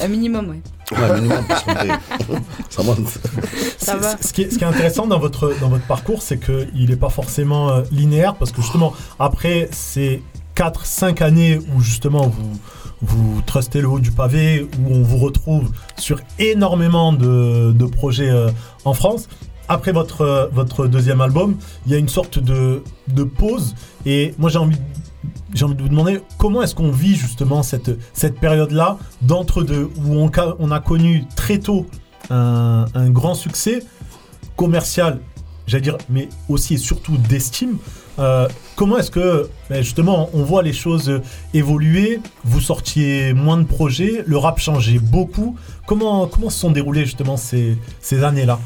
Un minimum, ouais. Ouais, un minimum, parce ça monte. Ça va. Ce qui, est, ce qui est intéressant dans votre, dans votre parcours, c'est qu'il n'est pas forcément euh, linéaire, parce que justement, après ces 4-5 années où justement vous, vous trustez le haut du pavé, où on vous retrouve sur énormément de, de projets euh, en France, après votre, euh, votre deuxième album, il y a une sorte de, de pause. Et moi, j'ai envie, j'ai envie de vous demander comment est-ce qu'on vit justement cette, cette période-là d'entre-deux, où on, on a connu très tôt un, grand succès commercial, j'allais dire, mais aussi et surtout d'estime. Euh, comment est-ce que ben, justement on voit les choses évoluer Vous sortiez moins de projets, le rap changeait beaucoup. Comment, comment se sont déroulées justement ces, ces années-là?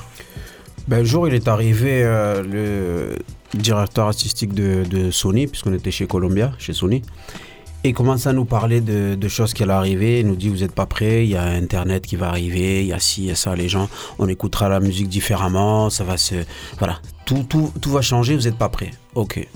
Ben, un jour, il est arrivé euh, le directeur artistique de, de Sony, puisqu'on était chez Columbia, chez Sony. Et commence à nous parler de, de choses qui allaient arriver. Il nous dit Vous n'êtes pas prêts, il y a Internet qui va arriver, il y a ci, il y a ça, les gens, on écoutera la musique différemment, ça va se. Voilà, tout, tout, tout va changer, vous n'êtes pas prêts. Ok.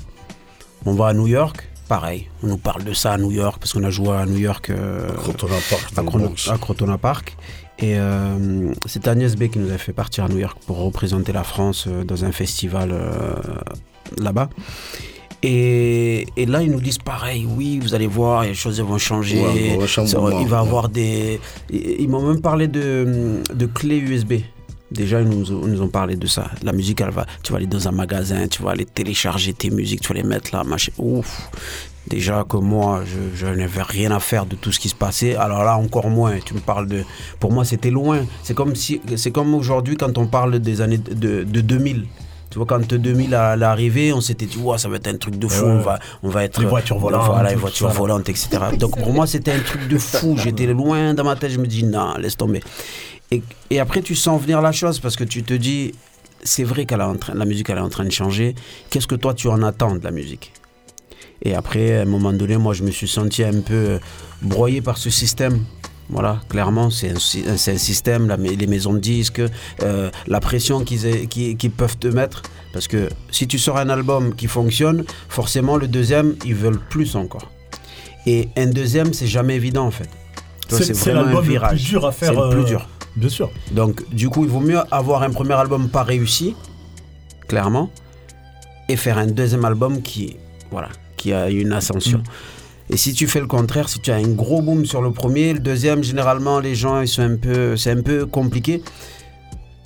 On va à New York, pareil. On nous parle de ça à New York, parce qu'on a joué à New York. euh, Crotona Park, à, Chrono- Bronx. à Crotona Park. Et euh, c'est Agnès B qui nous a fait partir à New York pour représenter la France euh, dans un festival euh, là-bas. Et, et là, ils nous disent pareil, oui, vous allez voir, les choses vont changer. Ouais, Ça- il va avoir des. Ils m'ont même parlé de, de clés USB. Déjà, ils nous, nous ont parlé de ça. La musique, elle va, tu vas aller dans un magasin, tu vas aller télécharger tes musiques, tu vas les mettre là, machin. Ouf. Déjà que moi, je, je n'avais rien à faire de tout ce qui se passait. Alors là, encore moins. Tu me parles de. Pour moi, c'était loin. C'est comme si, c'est comme aujourd'hui quand on parle des années de, de 2000. Tu vois, quand 2000 a- est arrivé, on s'était dit, ouais, ça va être un truc de fou. Ouais, ouais. On va, on va être. Les voitures volantes, Voilà, les voitures volantes, etc. Donc pour moi, c'était un truc de fou. J'étais loin dans ma tête. Je me dis, non, laisse tomber. Et, et après, tu sens venir la chose parce que tu te dis, c'est vrai que la musique, elle est en train de changer. Qu'est-ce que toi, tu en attends de la musique? Et après, à un moment donné, moi, je me suis senti un peu euh, broyé par ce système. Voilà, clairement, c'est un, système, la- les maisons de disques, euh, la pression qu'ils peuvent te mettre. Parce que si tu sors un album qui fonctionne, forcément, le deuxième, ils veulent plus encore. Et un deuxième, c'est jamais évident, en fait. C'est- vraiment un l'album le plus virage. dur à faire, C'est le plus euh, dur. Bien sûr. Donc, du coup, il vaut mieux avoir un premier album pas réussi, clairement, et faire un deuxième album qui, voilà, qui a une ascension. Et si tu fais le contraire, si tu as un gros boom sur le premier, le deuxième, généralement, les gens, ils sont un peu, c'est un peu compliqué.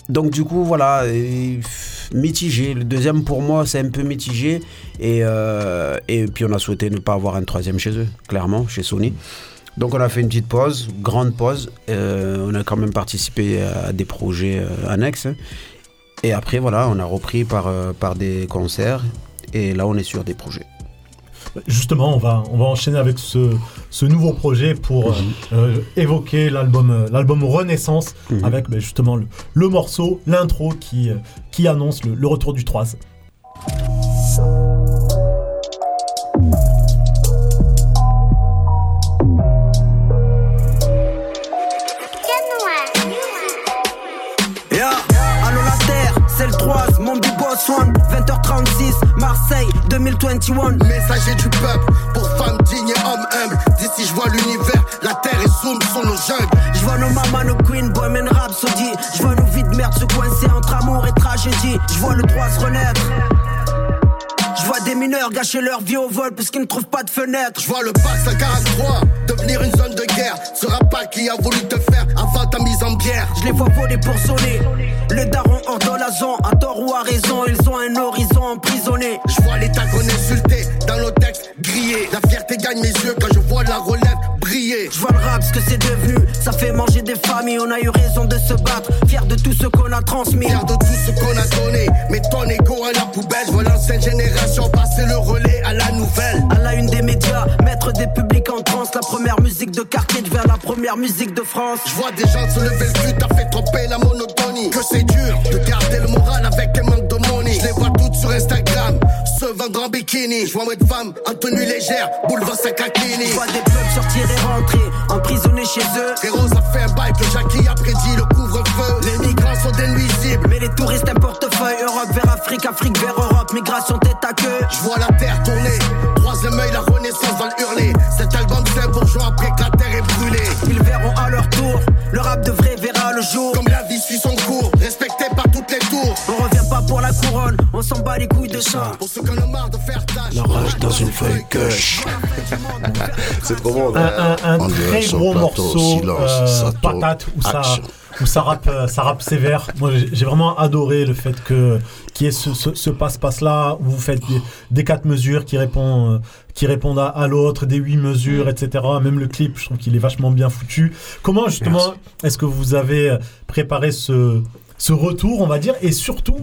Donc du coup, voilà, pff, mitigé. Le deuxième, pour moi, c'est un peu mitigé. Et, euh, et puis on a souhaité ne pas avoir un troisième chez eux, clairement, chez Sony. Donc on a fait une petite pause, grande pause. Euh, on a quand même participé à des projets euh, annexes. Et après, voilà, on a repris par, euh, par des concerts. Et là, on est sur des projets. Justement, on va, on va enchaîner avec ce, ce nouveau projet pour euh, euh, évoquer l'album euh, l'album Renaissance avec ben, justement le, le morceau, l'intro qui, qui annonce le, le retour du 3. Marseille, 2021. Messager du peuple, pour femmes dignes et hommes humbles. D'ici je vois l'univers, la terre et Zoom sont nos jungles. Je vois nos mamans, nos queens, bohemian rhapsody. Je vois nos vies de merde se coincer entre amour et tragédie. Je vois le droit se renaître. Je vois des mineurs gâcher leur vie au vol parce qu'ils ne trouvent pas de fenêtre. Je vois le pass à 43 devenir une zone de guerre. Ce pas qui a voulu te faire avant ta mise en bière. Je les vois voler pour sonner. Le daron blason, à tort ou à raison, ils ont un horizon emprisonné. Je vois l'état qu'on insulté, dans nos textes grillés. La fierté gagne mes yeux quand je vois la relève Je vois le rap, ce que c'est devenu, ça fait manger des familles, on a eu raison de se battre, fier de tout ce qu'on a transmis. Fier de tout ce qu'on a donné, mais ton égo à la poubelle. Je vois l'ancienne génération passer le relais à la nouvelle. À la une des médias, mettre des publics en transe, la première musique de quartier devient la première musique de France. Je vois des gens se lever le cul, t'as fait tromper la monotonie. Que c'est dur de garder le moral avec des manques de money. Je les vois toutes sur Instagram, se bikini. Je vois de femmes en tenue légère, boulevard Sakakini. Je vois des peuples sortir et rentrer, emprisonnés chez eux. Frérot, ça fait un bail que Jackie a prédit le couvre-feu. Les migrants sont des nuisibles, mais les touristes un portefeuille. Europe vers Afrique, Afrique vers Europe, migration tête à queue. Je vois la terre tourner, troisième œil, la renaissance va le on s'en bat les couilles de ça. Pour ceux qui en ont marre de faire tâche. La rage dans une feuille. C'est trop bon. Un, très gros morceau silence, euh, patate où ça, où ça rappe, euh, ça rappe sévère. Moi, j'ai vraiment adoré le fait que qu'il y ait ce, ce- ce passe-passe là où vous faites des, des quatre mesures qui répondent, euh, qui répondent à, à l'autre, des huit mesures, etc. Même le clip, je trouve qu'il est vachement bien foutu. Comment justement est-ce que vous avez préparé ce ce retour, on va dire, et surtout,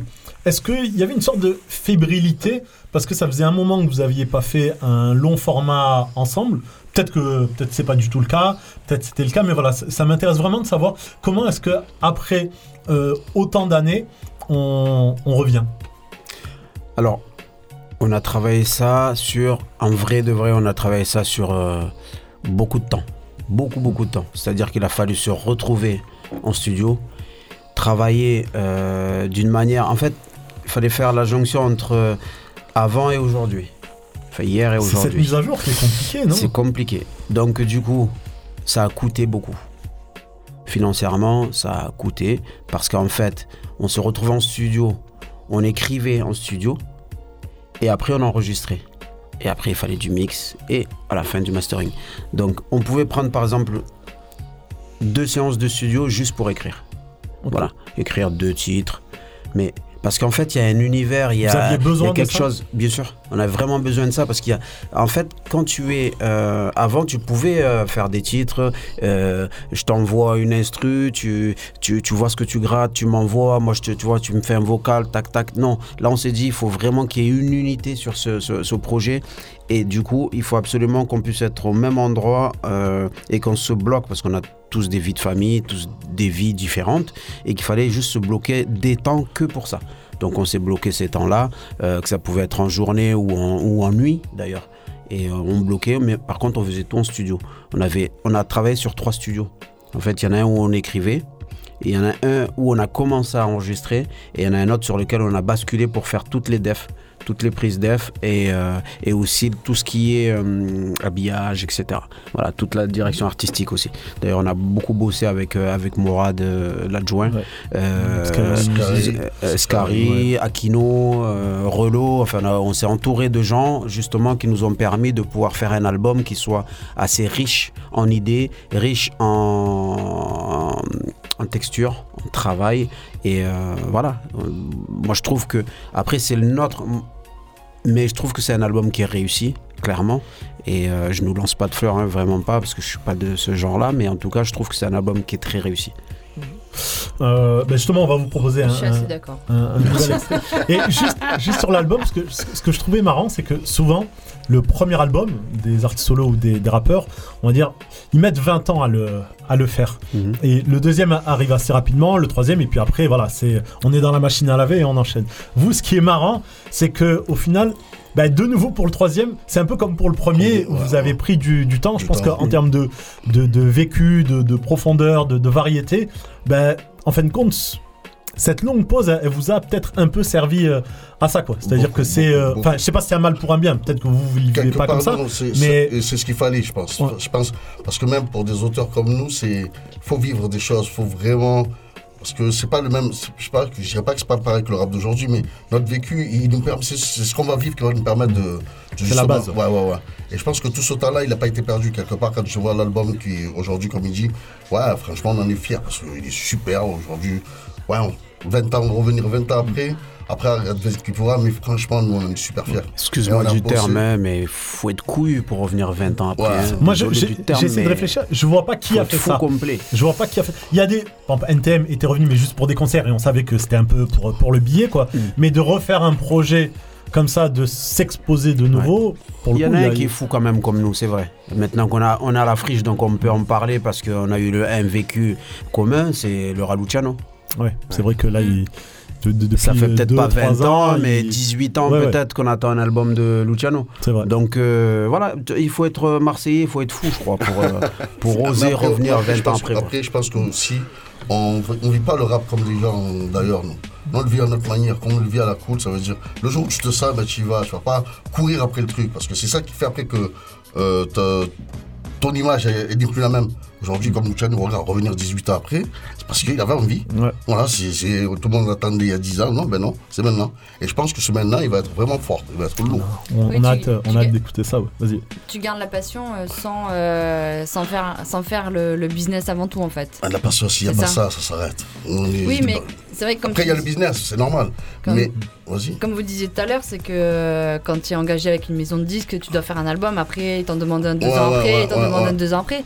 est-ce qu'il y avait une sorte de fébrilité parce que ça faisait un moment que vous n'aviez pas fait un long format ensemble? Peut-être que peut-être c'est pas du tout le cas, peut-être c'était le cas, mais voilà, ça, m'intéresse vraiment de savoir comment est-ce que après euh, autant d'années, on, revient. Alors, on a travaillé ça sur, en vrai de vrai, on a travaillé ça sur euh, beaucoup de temps. Beaucoup, beaucoup de temps. C'est-à-dire qu'il a fallu se retrouver en studio, travailler euh, d'une manière. En fait, fallait faire la jonction entre euh, avant et aujourd'hui. Enfin, hier et C'est cette aujourd'hui. mise à jour qui est compliquée, non? C'est compliqué. Donc du coup, ça a coûté beaucoup. Financièrement, ça a coûté parce qu'en fait, on se retrouvait en studio, on écrivait en studio et après on enregistrait. Et après, il fallait du mix et à la fin du mastering. Donc, on pouvait prendre par exemple deux séances de studio juste pour écrire. Voilà, écrire deux titres. Mais parce qu'en fait, il y a un univers, il y a, il y besoin de quelque ça chose. Bien sûr, on a vraiment besoin de ça parce qu'il y a. En fait, quand tu es. euh, avant, tu pouvais euh, faire des titres. euh, je t'envoie une instru, tu, tu, tu vois ce que tu grattes, tu m'envoies. Moi, je te, tu vois, tu me fais un vocal, tac, tac. Non, là, on s'est dit, il faut vraiment qu'il y ait une unité sur ce, ce, ce projet. Et du coup, il faut absolument qu'on puisse être au même endroit et qu'on se bloque parce qu'on a tous des vies de famille, tous des vies différentes et qu'il fallait juste se bloquer des temps que pour ça. Donc on s'est bloqué ces temps-là, euh, que ça pouvait être en journée ou en, nuit d'ailleurs. Et euh, on bloquait, mais par contre on faisait tout en studio. On, avait, on a travaillé sur trois studios. En fait, il y en a un où on écrivait, il y en a un où on a commencé à enregistrer, et il y en a un autre sur lequel on a basculé pour faire toutes les defs, toutes les prises def, et, euh, et aussi tout ce qui est euh, habillage, etc. Voilà, toute la direction artistique aussi. D'ailleurs, on a beaucoup bossé avec, euh, avec Mourad, l'adjoint, Scary. Scary, Aquino, Relo. Enfin, on, s'est entouré de gens justement qui nous ont permis de pouvoir faire un album qui soit assez riche en idées, riche en, en texture, en travail. Et euh, voilà. Moi, je trouve que après, c'est le nôtre. Mais je trouve que c'est un album qui est réussi, clairement. Et euh, je ne nous lance pas de fleurs, hein, vraiment pas, parce que je suis pas de ce genre-là. Mais en tout cas, je trouve que c'est un album qui est très réussi. Euh, ben justement, on va vous proposer un, Je suis assez un- d'accord. un- un nouvel extrait. Et juste, juste sur l'album, ce que, ce que je trouvais marrant, c'est que souvent, le premier album des artistes solo ou des, des rappeurs, on va dire, ils mettent 20 ans à le, à le faire. Et le deuxième arrive assez rapidement, le troisième, et puis après, voilà, c'est, on est dans la machine à laver et on enchaîne. Vous, ce qui est marrant, c'est que au final, bah, de nouveau pour le troisième, c'est un peu comme pour le premier, où vous avez pris du, du temps. Je pense qu'en termes de, de, de vécu, de, de profondeur, de, variété, ben, en fin de compte, cette longue pause, elle, elle vous a peut-être un peu servi euh, à ça, quoi. C'est-à-dire que c'est, euh, enfin, je sais pas si c'est un mal pour un bien. Peut-être que vous ne vivez Quelque pas part, comme ça, non, mais c'est ce qu'il fallait, je pense. Je pense parce que même pour des auteurs comme nous, c'est faut vivre des choses, faut vraiment parce que c'est pas le même. Je je dirais pas que c'est pas pareil que le rap d'aujourd'hui, mais notre vécu, il nous permet, c'est ce qu'on va vivre qui va nous permettre de. de C'est la base. Ouais, ouais, ouais. Et je pense que tout ce temps-là, il n'a pas été perdu quelque part quand je vois l'album qui est aujourd'hui, comme il dit. Ouais, franchement, on en est fiers parce qu'il est super aujourd'hui. Ouais, on- 20 ans, revenir 20 ans après. Après, regarde ce qu'il pourra, mais franchement, nous, on est super fiers. Excuse-moi du bossé. terme, mais faut être couillu pour revenir 20 ans après. Ouais. hein. Moi, j'essaie de réfléchir. Je vois pas qui a fait ça. complet. Je vois pas qui a fait. Il y a des. NTM était revenu, mais juste pour des concerts, et on savait que c'était un peu pour, pour le billet, quoi. Mm. Mais de refaire un projet comme ça, de s'exposer de nouveau, pour le Il y en coup, a il y un a qui est fou quand même comme nous, c'est vrai. Maintenant qu'on a, on a la friche, donc on peut en parler parce qu'on a eu le, un vécu commun, c'est le Raluciano. Ouais, c'est vrai que là, il. de- de- Ça fait peut-être pas trois 20 ans, il- mais 18 ans Ouais, ouais. peut-être qu'on attend un album de Luciano. C'est vrai. Donc euh, voilà, il faut être Marseillais, il faut être fou, je crois, pour, euh, pour oser après- revenir après, 20 je ans après. Après, je pense qu'aussi, on ne vit pas le rap comme les gens d'ailleurs. nous. Nous, on le vit à notre manière, comme on le vit à la cool. Ça veut dire, le jour où tu te sens, ben, tu y vas. Tu vas pas courir après le truc. Parce que c'est ça qui fait après que euh, ton image est, est plus la même. Aujourd'hui, comme Luciano, regarde, revenir 18 ans après, c'est parce qu'il avait envie. Voilà, c'est, c'est- tout le monde l'attendait il y a 10 ans. Non, ben non, c'est maintenant. Et je pense que ce maintenant, il va être vraiment fort. Il va être lourd. On, Oui, on a tu- hâte, on tu a hâte gagnes. d'écouter ça, ouais. Vas-y. Tu gardes la passion euh, sans, euh, sans faire, sans faire le, le business avant tout en fait. Ah, la passion, s'il n'y a pas ça. ça, s'arrête. On Oui, mais c'est vrai que comme Après, il y a le business, c'est normal. Comme- Mais, vas-y. Comme vous disiez tout à l'heure, c'est que euh, quand tu es engagé avec une maison de disques, tu dois faire un album, après ils t'en demandent un deux Ouais, ans ouais, après, ils t'en demandent un deux ans après.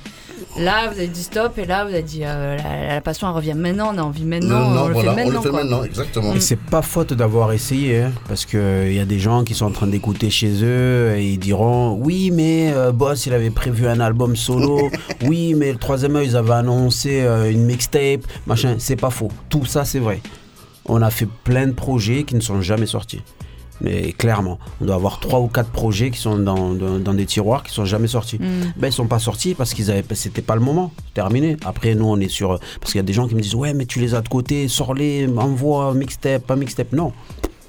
Là, vous avez dit stop, et là, vous avez dit euh, la, la passion elle revient maintenant, on a envie maintenant, Non, non, on le fait on maintenant. le fait quoi. maintenant, exactement. Et c'est pas faute d'avoir essayé, hein, parce qu'il y a des gens qui sont en train d'écouter chez eux et ils diront Oui, mais euh, Boss, il avait prévu un album solo. oui, mais le troisième œil, ils avaient annoncé euh, une mixtape, machin. C'est pas faux. Tout ça, c'est vrai. On a fait plein de projets qui ne sont jamais sortis. Mais clairement, on doit avoir trois ou quatre projets qui sont dans, dans, dans des tiroirs qui sont jamais sortis. Mm. Ben, ils sont pas sortis parce qu'ils avaient, c'était pas le moment. Terminé. Après, nous, on est sur, parce qu'il y a des gens qui me disent, ouais, mais tu les as de côté, sors-les, envoie mixtape, pas mixtape. Non.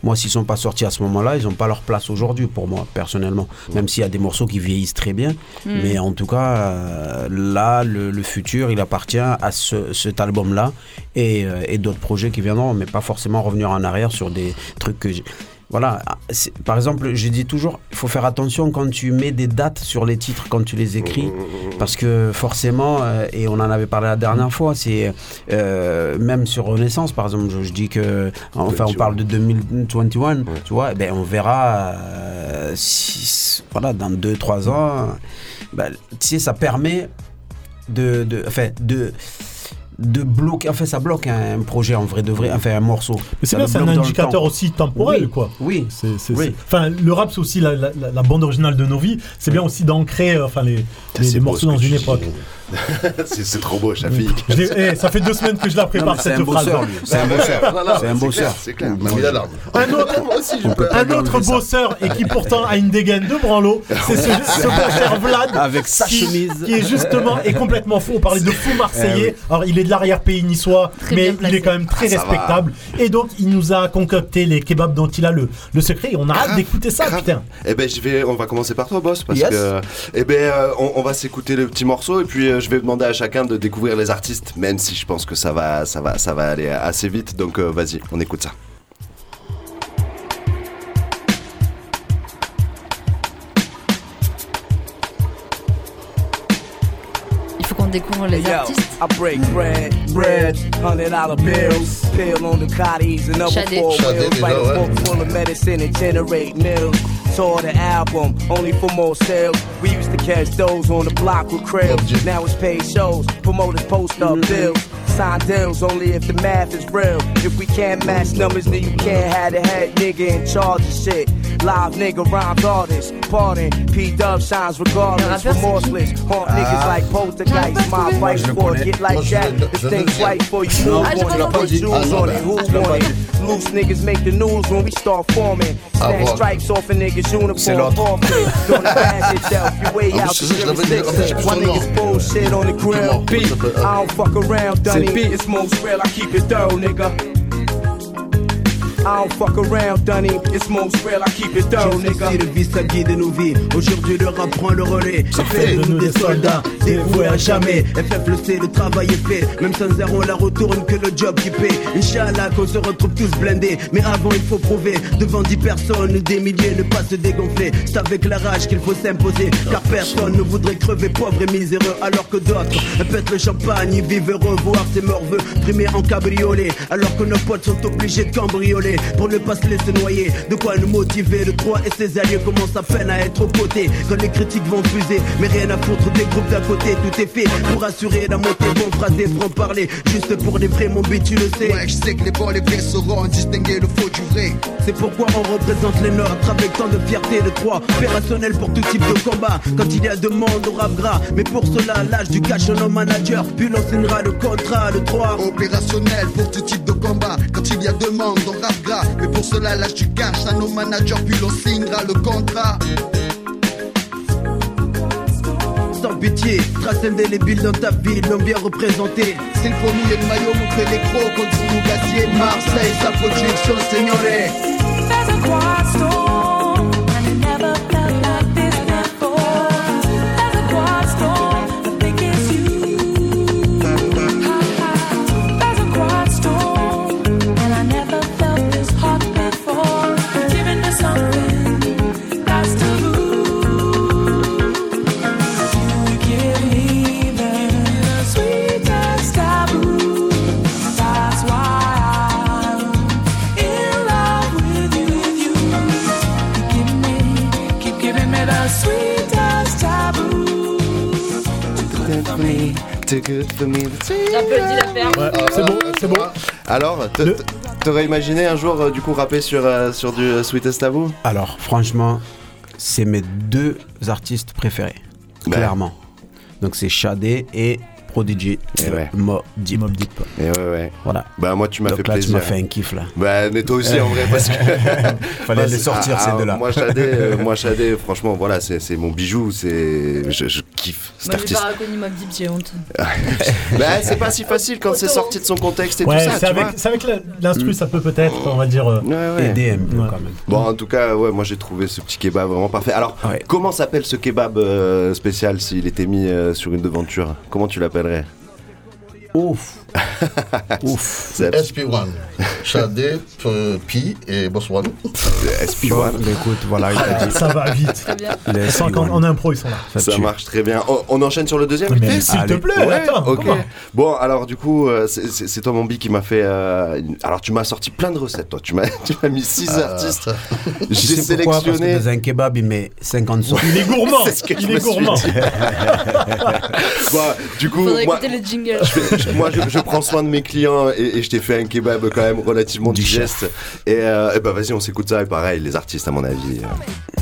Moi, s'ils sont pas sortis à ce moment-là, ils ont pas leur place aujourd'hui pour moi, personnellement. Même s'il y a des morceaux qui vieillissent très bien. Mm. Mais en tout cas, euh, là, le, le futur, il appartient à ce, cet album-là et, euh, et d'autres projets qui viendront, mais pas forcément revenir en arrière sur des trucs que j'ai. Voilà, c'est- par exemple, je dis toujours, il faut faire attention quand tu mets des dates sur les titres, quand tu les écris, parce que forcément, euh, et on en avait parlé la dernière fois, c'est euh, même sur Renaissance, par exemple, je, je dis que, enfin, on parle de 2021, tu vois, ben, on verra, euh, si- voilà, dans 2-3 ans, ben, tu sais, ça permet de, de, enfin, de de bloquer, enfin ça bloque un projet en vrai de vrai, enfin un morceau. Mais c'est bien, c'est un indicateur aussi temporel, Oui, quoi. Oui. C'est, c'est- Oui. c'est- Enfin, le rap, c'est aussi la, la- la- bande originale de nos vies. C'est bien aussi d'ancrer euh, enfin, les, les- les morceaux ce dans une époque. c'est c'est trop beau, Shafik. Je l'ai- eh, ça fait deux semaines que je la prépare, Non, cette un phrase. bosseur, lui. C'est un bosseur. C'est un c'est bosseur. clair, C'est clair. Un autre, un autre bosseur et qui pourtant a une dégaine de branlo, c'est ce, ce bon cher Vlad. Avec sa qui, chemise. Qui est justement est complètement fou. On parlait de fou marseillais. Eh Alors il est de l'arrière-pays niçois, Très mais il est quand même très Ah, respectable. Et donc il nous a concocté les kebabs dont il a le, le secret. Et on a hâte d'écouter ça, grave. putain. Eh ben, je vais, on va commencer par toi, boss, parce Yes. que, eh ben, euh, on, on va s'écouter le petit morceau et puis euh, je vais demander à chacun de découvrir les artistes, même si je pense que ça va, ça va, ça va aller assez vite. Donc, euh, vas-y, on écoute ça. Découvre les yo, artistes. I break bread, bread, hundred dollar bills, pill on the cotties, another Shade. four wheels, write a book full of medicine and generate mills. Saw the album, only for more sales. We used to catch those on the block with cribs. Now it's paid shows, promoters post up deals. Sign deals only if the math is real. If we can't match numbers, then you can't have the head nigga in charge of shit. Live nigga, rhymes artist, pardon. P Dub shines regardless, Le remorseless. Haunt niggas like poltergeist, my advice je le for a connais. get like Moi, je that. viens de- This je viens de thing's dire. right for you. Non, Move Ah, j'ai on pas it, entendu. put jewels Ah, non, on bah, it. Who je l'ai want pas it? dit. Loose niggas make the news when we start forming. Snatch voir. stripes off a niggas C'est uniform. l'autre. Forfeit. Don't bash yourself. You way Ah, out c'est the ça, je l'avais dit. En fait, j'ai jurisdiction. plus Why son nom. niggas bullshit on the grill? Comment il s'appelle I don't fuck around, Dunny. P. It's most real. I keep it thorough, nigga. I don't fuck around, Dunny. It's most real, I keep it thorough, nigga. Le vice a guidé nos vies, aujourd'hui le rap prend le relais. Ça fait de nous des soldats, dévoués à jamais. FF le sait, le travail est fait. Même sans zéro, la retourne que le job qui paie. Inch'Allah, qu'on se retrouve tous blindés. Mais avant, il faut prouver devant dix personnes, des milliers, ne pas se dégonfler. C'est avec la rage qu'il faut s'imposer. Car personne ne voudrait crever pauvre et miséreux. Alors que d'autres pètent le champagne, ils vivent heureux, voir ses morveux primer en cabriolet. Alors que nos potes sont obligés de cambrioler pour ne pas se laisser noyer. De quoi nous motiver, le 3 et ses alliés commencent à peine à être aux côtés. Quand les critiques vont fuser, mais rien à foutre des groupes d'à côté. Tout est fait pour assurer la montée, bon phrasé, franc parler. Juste pour les vrais, mon but, tu le sais. Ouais, je sais que les bons, les vrais sauront distinguer le faux du vrai. C'est pourquoi on représente les nôtres avec tant de fierté de trois opérationnel pour tout type de combat. Quand il y a demande au rap gras, mais pour cela, l'âge du cash nos managers, puis l'on signera le contrat, le 3. Opérationnel pour tout type de combat. Quand il y a demande, rap gras. Mais pour cela, lâche du cash à nos managers, puis l'on signera le contrat. Sans pitié, trace indélébile dans ta ville, l'homme bien représenté. S'il faut mouiller le maillot, montrer les crocs contre nous glacier. Marseille, sa production, señores. Too good for me. J'applaudis la perle. Ouais, c'est bon, c'est bon. Alors, t- t- t'aurais imaginé un jour euh, du coup rapper sur, euh, sur du euh, Sweetest Taboo Alors, franchement, c'est mes deux artistes préférés. Ben. Clairement. Donc, c'est Shadé et Prodigy. Eh ouais. Mob Deep. Et ouais, ouais. Voilà. Bah, moi, tu m'as fait là, plaisir. tu m'as fait un kiff là. Bah, mais toi aussi en vrai, parce que. Fallait Moi, les c'est- sortir, ces deux-là. Moi, Shadé, euh, moi, Shadé, franchement, voilà, c'est c'est mon bijou. c'est Je, je kiffe cet Moi, j'ai artiste. pas reconnu Mob Deep, j'ai honte. bah, c'est pas si facile quand c'est sorti de son contexte et Ouais, tout ça. c'est tu avec, vois. c'est avec l'instru, ça peut peut-être, on va dire. euh, Ouais. Ouais. quand même. Bon, en tout cas, ouais, moi j'ai trouvé ce petit kebab vraiment parfait. Alors, comment s'appelle ce kebab euh, spécial s'il était mis euh, sur une devanture? Comment tu l'appellerais Ouf Ouf SP1. Shadé, Pi et Botswana. SP1. Bon, bah, écoute, voilà, il dit. Ça va vite. Les Sans qu'en- SP1. en impro, ils sont là. Ça marche très bien. On, on enchaîne sur le deuxième s'il te plaît, Ouais, attends. Bon, alors du coup, euh, c'est- toi mon bi qui m'a fait. euh, Alors tu m'as sorti plein de recettes, toi. Tu m'as tu m'as mis 6 Ah, artistes. J'ai sais pourquoi Parce que sélectionné. dans un kebab, il met 50 sauces. Il est gourmand. Ce que Il est gourmand. Bon, du coup, Faudrait moi, écouter le jingle. je, fais- je- moi, je, je prends soin de mes clients et, et je t'ai fait un kebab quand même relativement digeste. Et, euh, et bah vas-y, on s'écoute ça. Et pareil, les artistes, à mon avis. euh,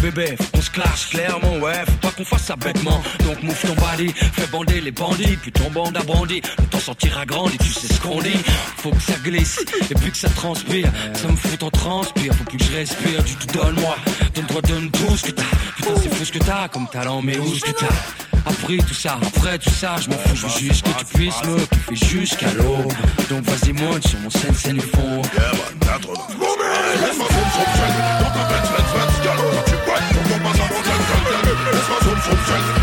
bébé, qu'on se clash, clairement, ouais, faut pas qu'on fasse ça bêtement. Donc move ton body, fais bander les bandits, puis ton bande a brandi. Le temps sortira grandi, tu sais ce qu'on dit. Faut que ça glisse, et puis que ça transpire. Ça me fout en transpire, faut plus que je respire. Du tout donne-moi, donne-toi, donne tout ce que t'as. Putain, c'est fou ce que t'as comme talent, mais où ce que t'as Après tout ça, après tout ça, je m'en fous, je veux juste que tu puisses me kiffer jusqu'à l'aube. Donc vas-y, monte sur mon scène, scène du fond. To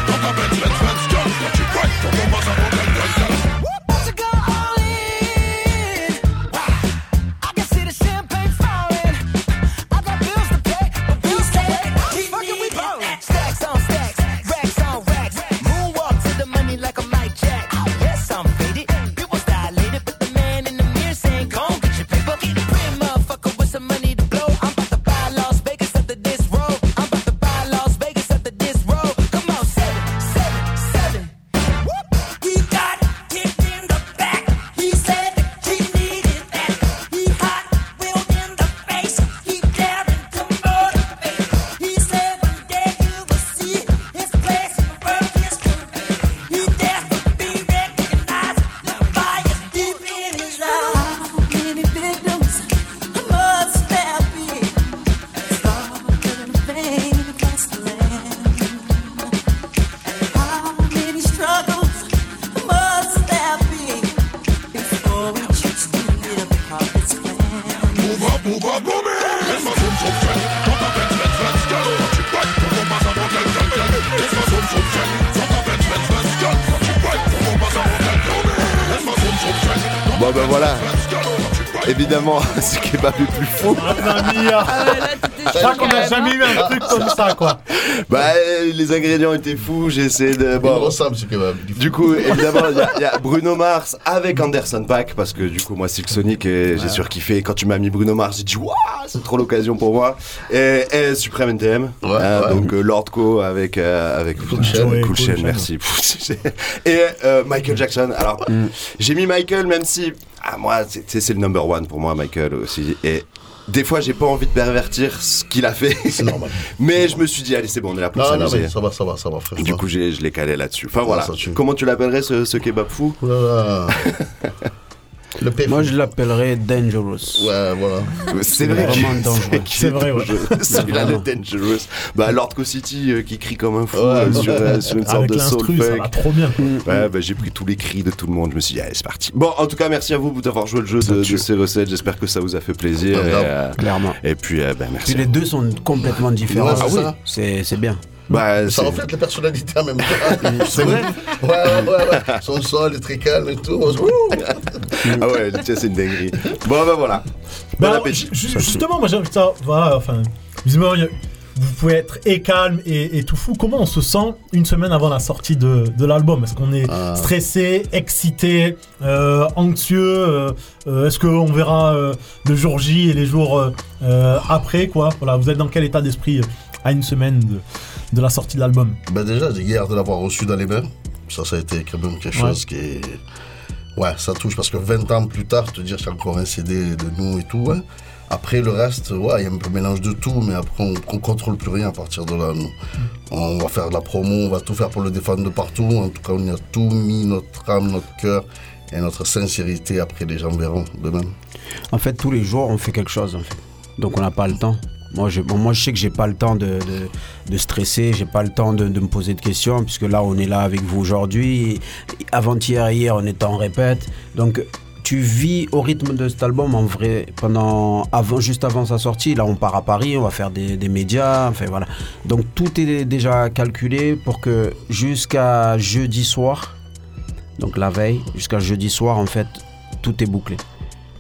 Bon ben voilà. Évidemment, ce kebab est plus fou. Mamma mia. Je crois qu'on n'a jamais eu un truc comme ça, quoi. Bah, euh, les ingrédients étaient fous, j'ai essayé de. Bon, ressemble ce kebab. Du coup, évidemment, il y a- il y, a Bruno Mars avec Anderson Pack, parce que du coup, moi, Silk Sonic, et j'ai surkiffé. Quand tu m'as mis Bruno Mars, j'ai dit, waouh, c'est trop l'occasion pour moi. Et, et Supreme NTM, ouais. donc euh, Lord Co avec, euh, avec Cool Chain. Cool Cool Chain, Chain. merci. et euh, Michael Jackson. Alors, j'ai mis Michael, même si, ah, moi, c'est le number one pour moi, Michael aussi. Et. Des fois, j'ai pas envie de pervertir ce qu'il a fait. C'est normal. Mais je me suis dit, allez, c'est bon, on est là pour Non, non, s'amuser. mais ça va, ça va, ça va, frère. Du coup, je l'ai calé là-dessus. Enfin voilà. Comment tu l'appellerais ce, ce kebab fou? Le Moi, je l'appellerais Dangerous. Ouais, voilà. C'est vrai Vraiment dangereux. c'est vrai, ouais. Celui-là, le Dangerous. Bah, Lord Co City euh, qui crie comme un fou euh, sur, euh, sur une sorte Avec de soul ça va trop bien. Ouais, bah, j'ai pris tous les cris de tout le monde. Je me suis dit, allez, c'est parti. Bon, en tout cas, merci à vous d'avoir joué le jeu de, de ces recettes. J'espère que ça vous a fait plaisir. Ouais, et, euh, Clairement. Et puis, euh, bah, merci. Puis les deux sont complètement différents. Ouais, ça. C'est c'est bien. Bah, Ça reflète les personnalités en même temps. C'est vrai Ouais, ouais, ouais. Son sol est très calme et tout. Ah ouais, c'est une dinguerie. Bon, bah voilà. Bon Bah, alors, appétit. ju- justement, moi j'ai envie de savoir, voilà, enfin, visiblement, il y a- vous pouvez être et calme et, et tout fou. Comment on se sent une semaine avant la sortie de, de l'album? Est-ce qu'on est Ah. stressé, excité, euh, anxieux euh, euh, Est-ce qu'on verra euh, le jour J et les jours après quoi? Voilà, vous êtes dans quel état d'esprit à une semaine de, de la sortie de l'album Ben déjà, hier de l'avoir reçu dans les mains, ça, ça a été quand même quelque Ouais. chose qui est... Ouais, ça touche parce que 20 ans plus tard, te dire qu'il y a encore un CD de nous et tout, ouais. Après le reste, ouais, il y a un peu mélange de tout, mais après on, on contrôle plus rien à partir de là. Nous. On va faire de la promo, on va tout faire pour le défendre de partout. En tout cas, on y a tout mis, notre âme, notre cœur et notre sincérité. Après, les gens verront de même. En fait, tous les jours, on fait quelque chose. En fait. Donc, on n'a pas le temps. Moi je, bon, moi, je sais que j'ai pas le temps de, de, de stresser, j'ai pas le temps de, de me poser de questions, puisque là, on est là avec vous aujourd'hui. Avant-hier, hier, on était en répète. Donc, tu vis au rythme de cet album en vrai pendant avant juste avant sa sortie là on part à Paris on va faire des, des médias enfin voilà donc tout est déjà calculé pour que jusqu'à jeudi soir donc la veille jusqu'à jeudi soir en fait tout est bouclé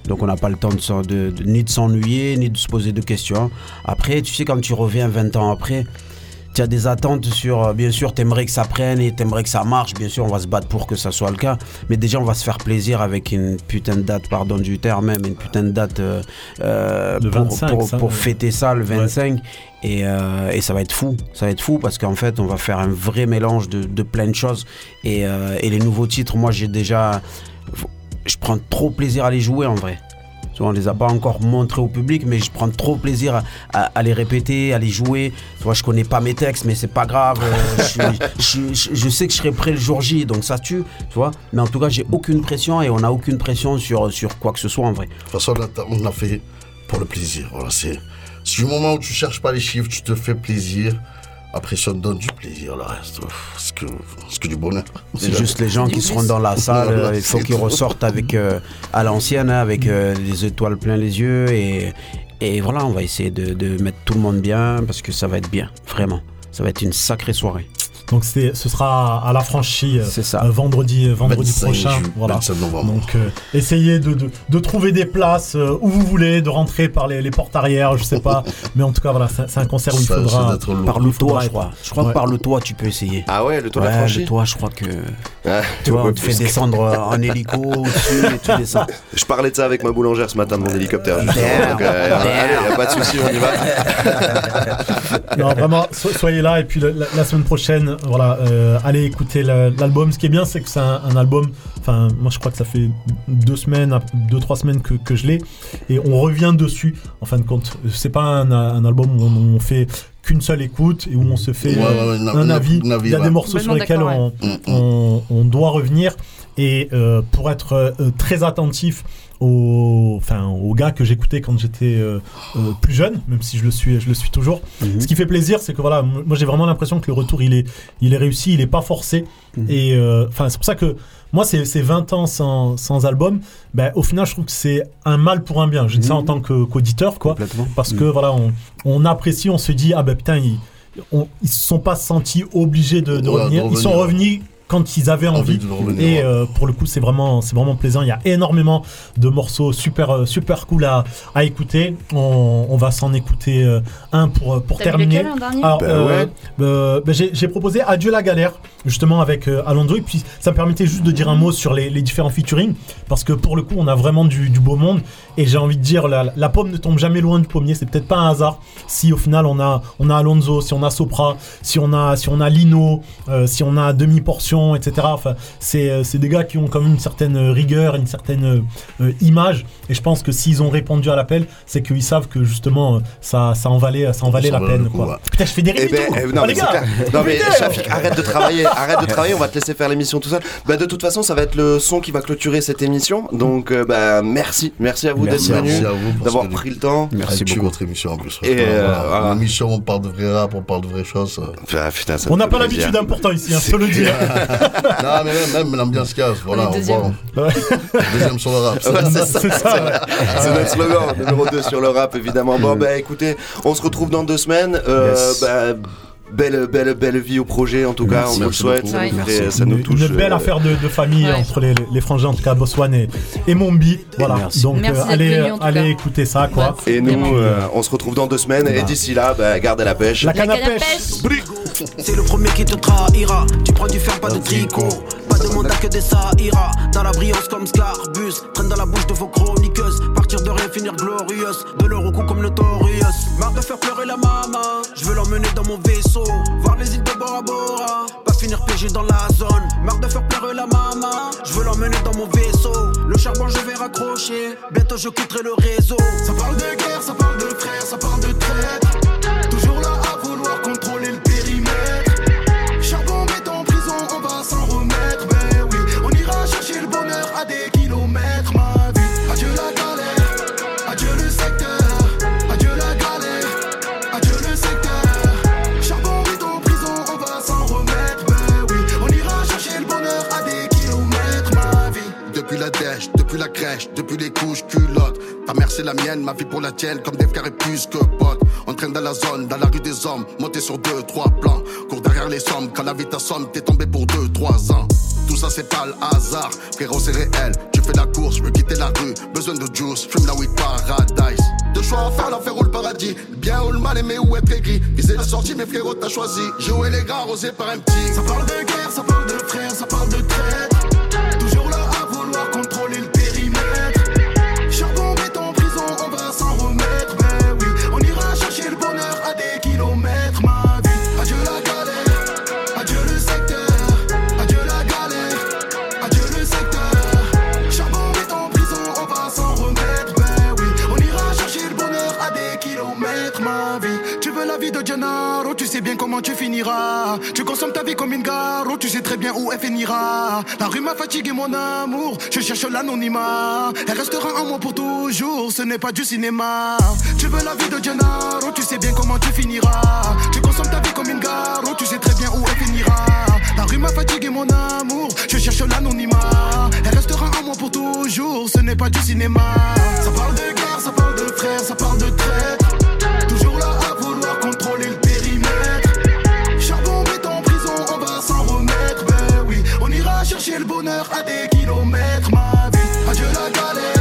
donc on n'a pas le temps de, de- de- ni de s'ennuyer, ni de se poser de questions. Après, tu sais, quand tu reviens 20 ans après, tu as des attentes sur, euh, bien sûr, t'aimerais que ça prenne et t'aimerais que ça marche. Bien sûr, on va se battre pour que ça soit le cas. Mais déjà, on va se faire plaisir avec une putain de date, pardon du terme même, une putain de date euh, euh, Le pour, 25, pour- ça, pour ouais. fêter ça le 25. Et, euh, et ça va être fou. Ça va être fou parce qu'en fait, on va faire un vrai mélange de, de plein de choses. Et, euh, et les nouveaux titres, moi, j'ai déjà je prends trop plaisir à les jouer en vrai. Tu vois, on les a pas encore montrés au public, mais je prends trop plaisir à, à- à les répéter, à les jouer. Tu vois, je connais pas mes textes, mais c'est pas grave. Euh, je, suis- je- je- je sais que je serai prêt le jour J, donc ça tue. Tu vois, mais en tout cas, j'ai aucune pression et on a aucune pression sur, sur quoi que ce soit en vrai. De toute façon, là, on a fait pour le plaisir. Voilà, c'est c'est du moment où tu cherches pas les chiffres, tu te fais plaisir. Après, ça donne du plaisir, le reste. C'est que, du bonheur. C'est juste les gens qui seront dans la salle, Voilà, euh, il faut qu'ils ressortent avec euh, à l'ancienne, hein, avec euh, les étoiles plein les yeux et, et voilà, on va essayer de, de mettre tout le monde bien parce que ça va être bien, vraiment. Ça va être une sacrée soirée. Donc c'est, ce sera à la franchie euh, euh, vendredi, euh, vendredi 25 prochain. ju- Voilà. 27 novembre. Donc euh, essayez de, de, de trouver des places euh, où vous voulez, de rentrer par les, les portes arrière, je sais pas. Mais en tout cas voilà, c'est, c'est un concert où il faudra. Par le toit, je crois. Je crois Ouais. que par le toit, tu peux essayer. Ah ouais, le toit la franchise le toit, je crois que. Ah, tu vois, on te fait que- descendre en hélico au-dessus et tu descends. Je parlais de ça avec ma boulangère ce matin de mon hélicoptère. justement. Damn. Donc, euh, allez, y a pas de souci, on y va. Non, vraiment, so- soyez là. Et puis la, la- la semaine prochaine, voilà, euh, allez écouter la- l'album. Ce qui est bien, c'est que c'est un, un album. Enfin, moi, je crois que ça fait deux semaines, deux trois semaines que, que je l'ai, et on revient dessus. En fin de compte, c'est pas un, un album où on, on fait qu'une seule écoute et où on se fait Ouais, ouais, euh, ouais, un avis. Il y a des morceaux sur lesquels on, on doit revenir. Et euh, pour être euh, très attentif aux, enfin, aux gars que j'écoutais quand j'étais euh, euh, plus jeune, même si je le suis, je le suis toujours. Ce qui fait plaisir, c'est que voilà, moi j'ai vraiment l'impression que le retour il est, il est réussi, il est pas forcé. Et euh, enfin, c'est pour ça que moi, ces, ces 20 ans sans, sans album, ben, au final, je trouve que c'est un mal pour un bien. Je dis ça en tant que- qu'auditeur, quoi. Parce que voilà, on, on apprécie, on se dit, ah ben putain, ils, on- ils se sont pas sentis obligés de, de Ouais, de revenir. Ils sont revenus quand ils avaient envie. de revenir, et ouais. euh, pour le coup, c'est vraiment, c'est vraiment plaisant. Il y a énormément de morceaux super, euh, super cool à, à écouter. On, on va s'en écouter euh, un pour, pour terminer. lequel, un dernier Alors, Bah euh, ouais. euh, bah, j'ai j'ai proposé Adieu la galère, justement avec euh, Alonso. Et puis, ça me permettait juste de dire un mot sur les, les différents featuring. Parce que pour le coup, on a vraiment du, du beau monde. Et j'ai envie de dire, la, la pomme ne tombe jamais loin du pommier. C'est peut-être pas un hasard si au final on a, on a Alonso, si on a Sopra, si on a, si on a Lino, euh, si on a demi-portion, etc. Enfin, c'est euh, c'est des gars qui ont quand même une certaine rigueur, une certaine euh, euh, image. Et je pense que s'ils ont répondu à l'appel, c'est qu'ils savent que justement euh, ça, ça en valait, ça en valait Ça la peine. le coup, quoi. ouais. Putain, je fais des Eh rimes et ben, tout. eh, Oh, non, mais les c'est gars, clair. Non mais. Shafik, arrête de travailler, arrête de travailler, on va te laisser faire l'émission tout seul. Bah de toute façon, ça va être le son qui va clôturer cette émission. Donc euh, bah merci, merci à vous Merci d'être à venu, vous, parce d'avoir pris le temps. Merci beaucoup. votre émission en plus. Et, euh, voilà. Une émission, on parle de vrai rap, on parle de vraies choses. Ah, putain, ça On n'a pas l'habitude important ici, hein, je te le dis. Non, mais même, même l'ambiance casse. Voilà, On est deuxième. voit. Deuxième sur le rap. Ouais, c'est ça, C'est ça, c'est- ouais. c'est notre slogan, numéro 2 sur le rap évidemment. Bon bah écoutez, on se retrouve dans deux semaines. Euh, Yes. bah, belle, belle, belle vie au projet en tout cas, Merci. on vous le souhaite, ça, nous, Merci. fait- ça nous Une- touche. Une belle euh, affaire de, de famille Ouais. entre les, les frangins, en tout cas Bosswan et, et Mombi. Voilà. Merci. Donc Merci euh, allez, venu, allez écouter ça quoi. Et nous, euh, on se retrouve dans deux semaines. Et d'ici là, bah, garde à la pêche. La canne à pêche. C'est le premier qui te trahira. Tu prends du fer, pas de tricot. Pas de mandat que des saïras. Dans la brillance comme Scarbus. Traîne dans la bouche de vos chroniqueuses. De rien, finir glorieuse. De leur au comme Notorious. Marre de faire pleurer la maman. Je veux l'emmener dans mon vaisseau. Voir les îles de Bora Bora. Pas finir piégé dans la zone. Marre de faire pleurer la maman. Je veux l'emmener dans mon vaisseau. Le charbon, je vais raccrocher. Bientôt, je quitterai le réseau. Ça parle de guerre, ça parle de frères, ça parle de traite. Depuis la crèche, depuis les couches culottes. Ta mère c'est la mienne, ma vie pour la tienne, comme des carrés plus que potes. On traîne dans la zone, dans la rue des hommes, monté sur deux, trois plans. Cours derrière les sommes, quand la vie t'assomme, t'es tombé pour deux, trois ans. Tout ça c'est pas le hasard, frérot c'est réel. Tu fais la course, je veux quitter la rue, besoin de juice, fume la weed paradise. Deux choix à faire, l'enfer ou le paradis. Bien ou le mal, aimer ou être aigri. Viser la sortie, mais frérot t'as choisi. Jouer les gars, arrosé par un petit. Ça parle de guerre, ça parle de frères, ça parle de tu finiras. Tu consommes ta vie comme une garo, tu sais très bien où elle finira. La rue m'a fatigué, mon amour. Je cherche l'anonymat. Elle restera en moi pour toujours, ce n'est pas du cinéma. Tu veux la vie de Gennaro, tu sais bien comment tu finiras. Tu consommes ta vie comme une garo, tu sais très bien où elle finira. La rue m'a fatigué, mon amour. Je cherche l'anonymat. Elle restera en moi pour toujours, ce n'est pas du cinéma. Ça parle de guerre, ça parle de frères, ça parle de traite. chercher le bonheur à des kilomètres ma vie.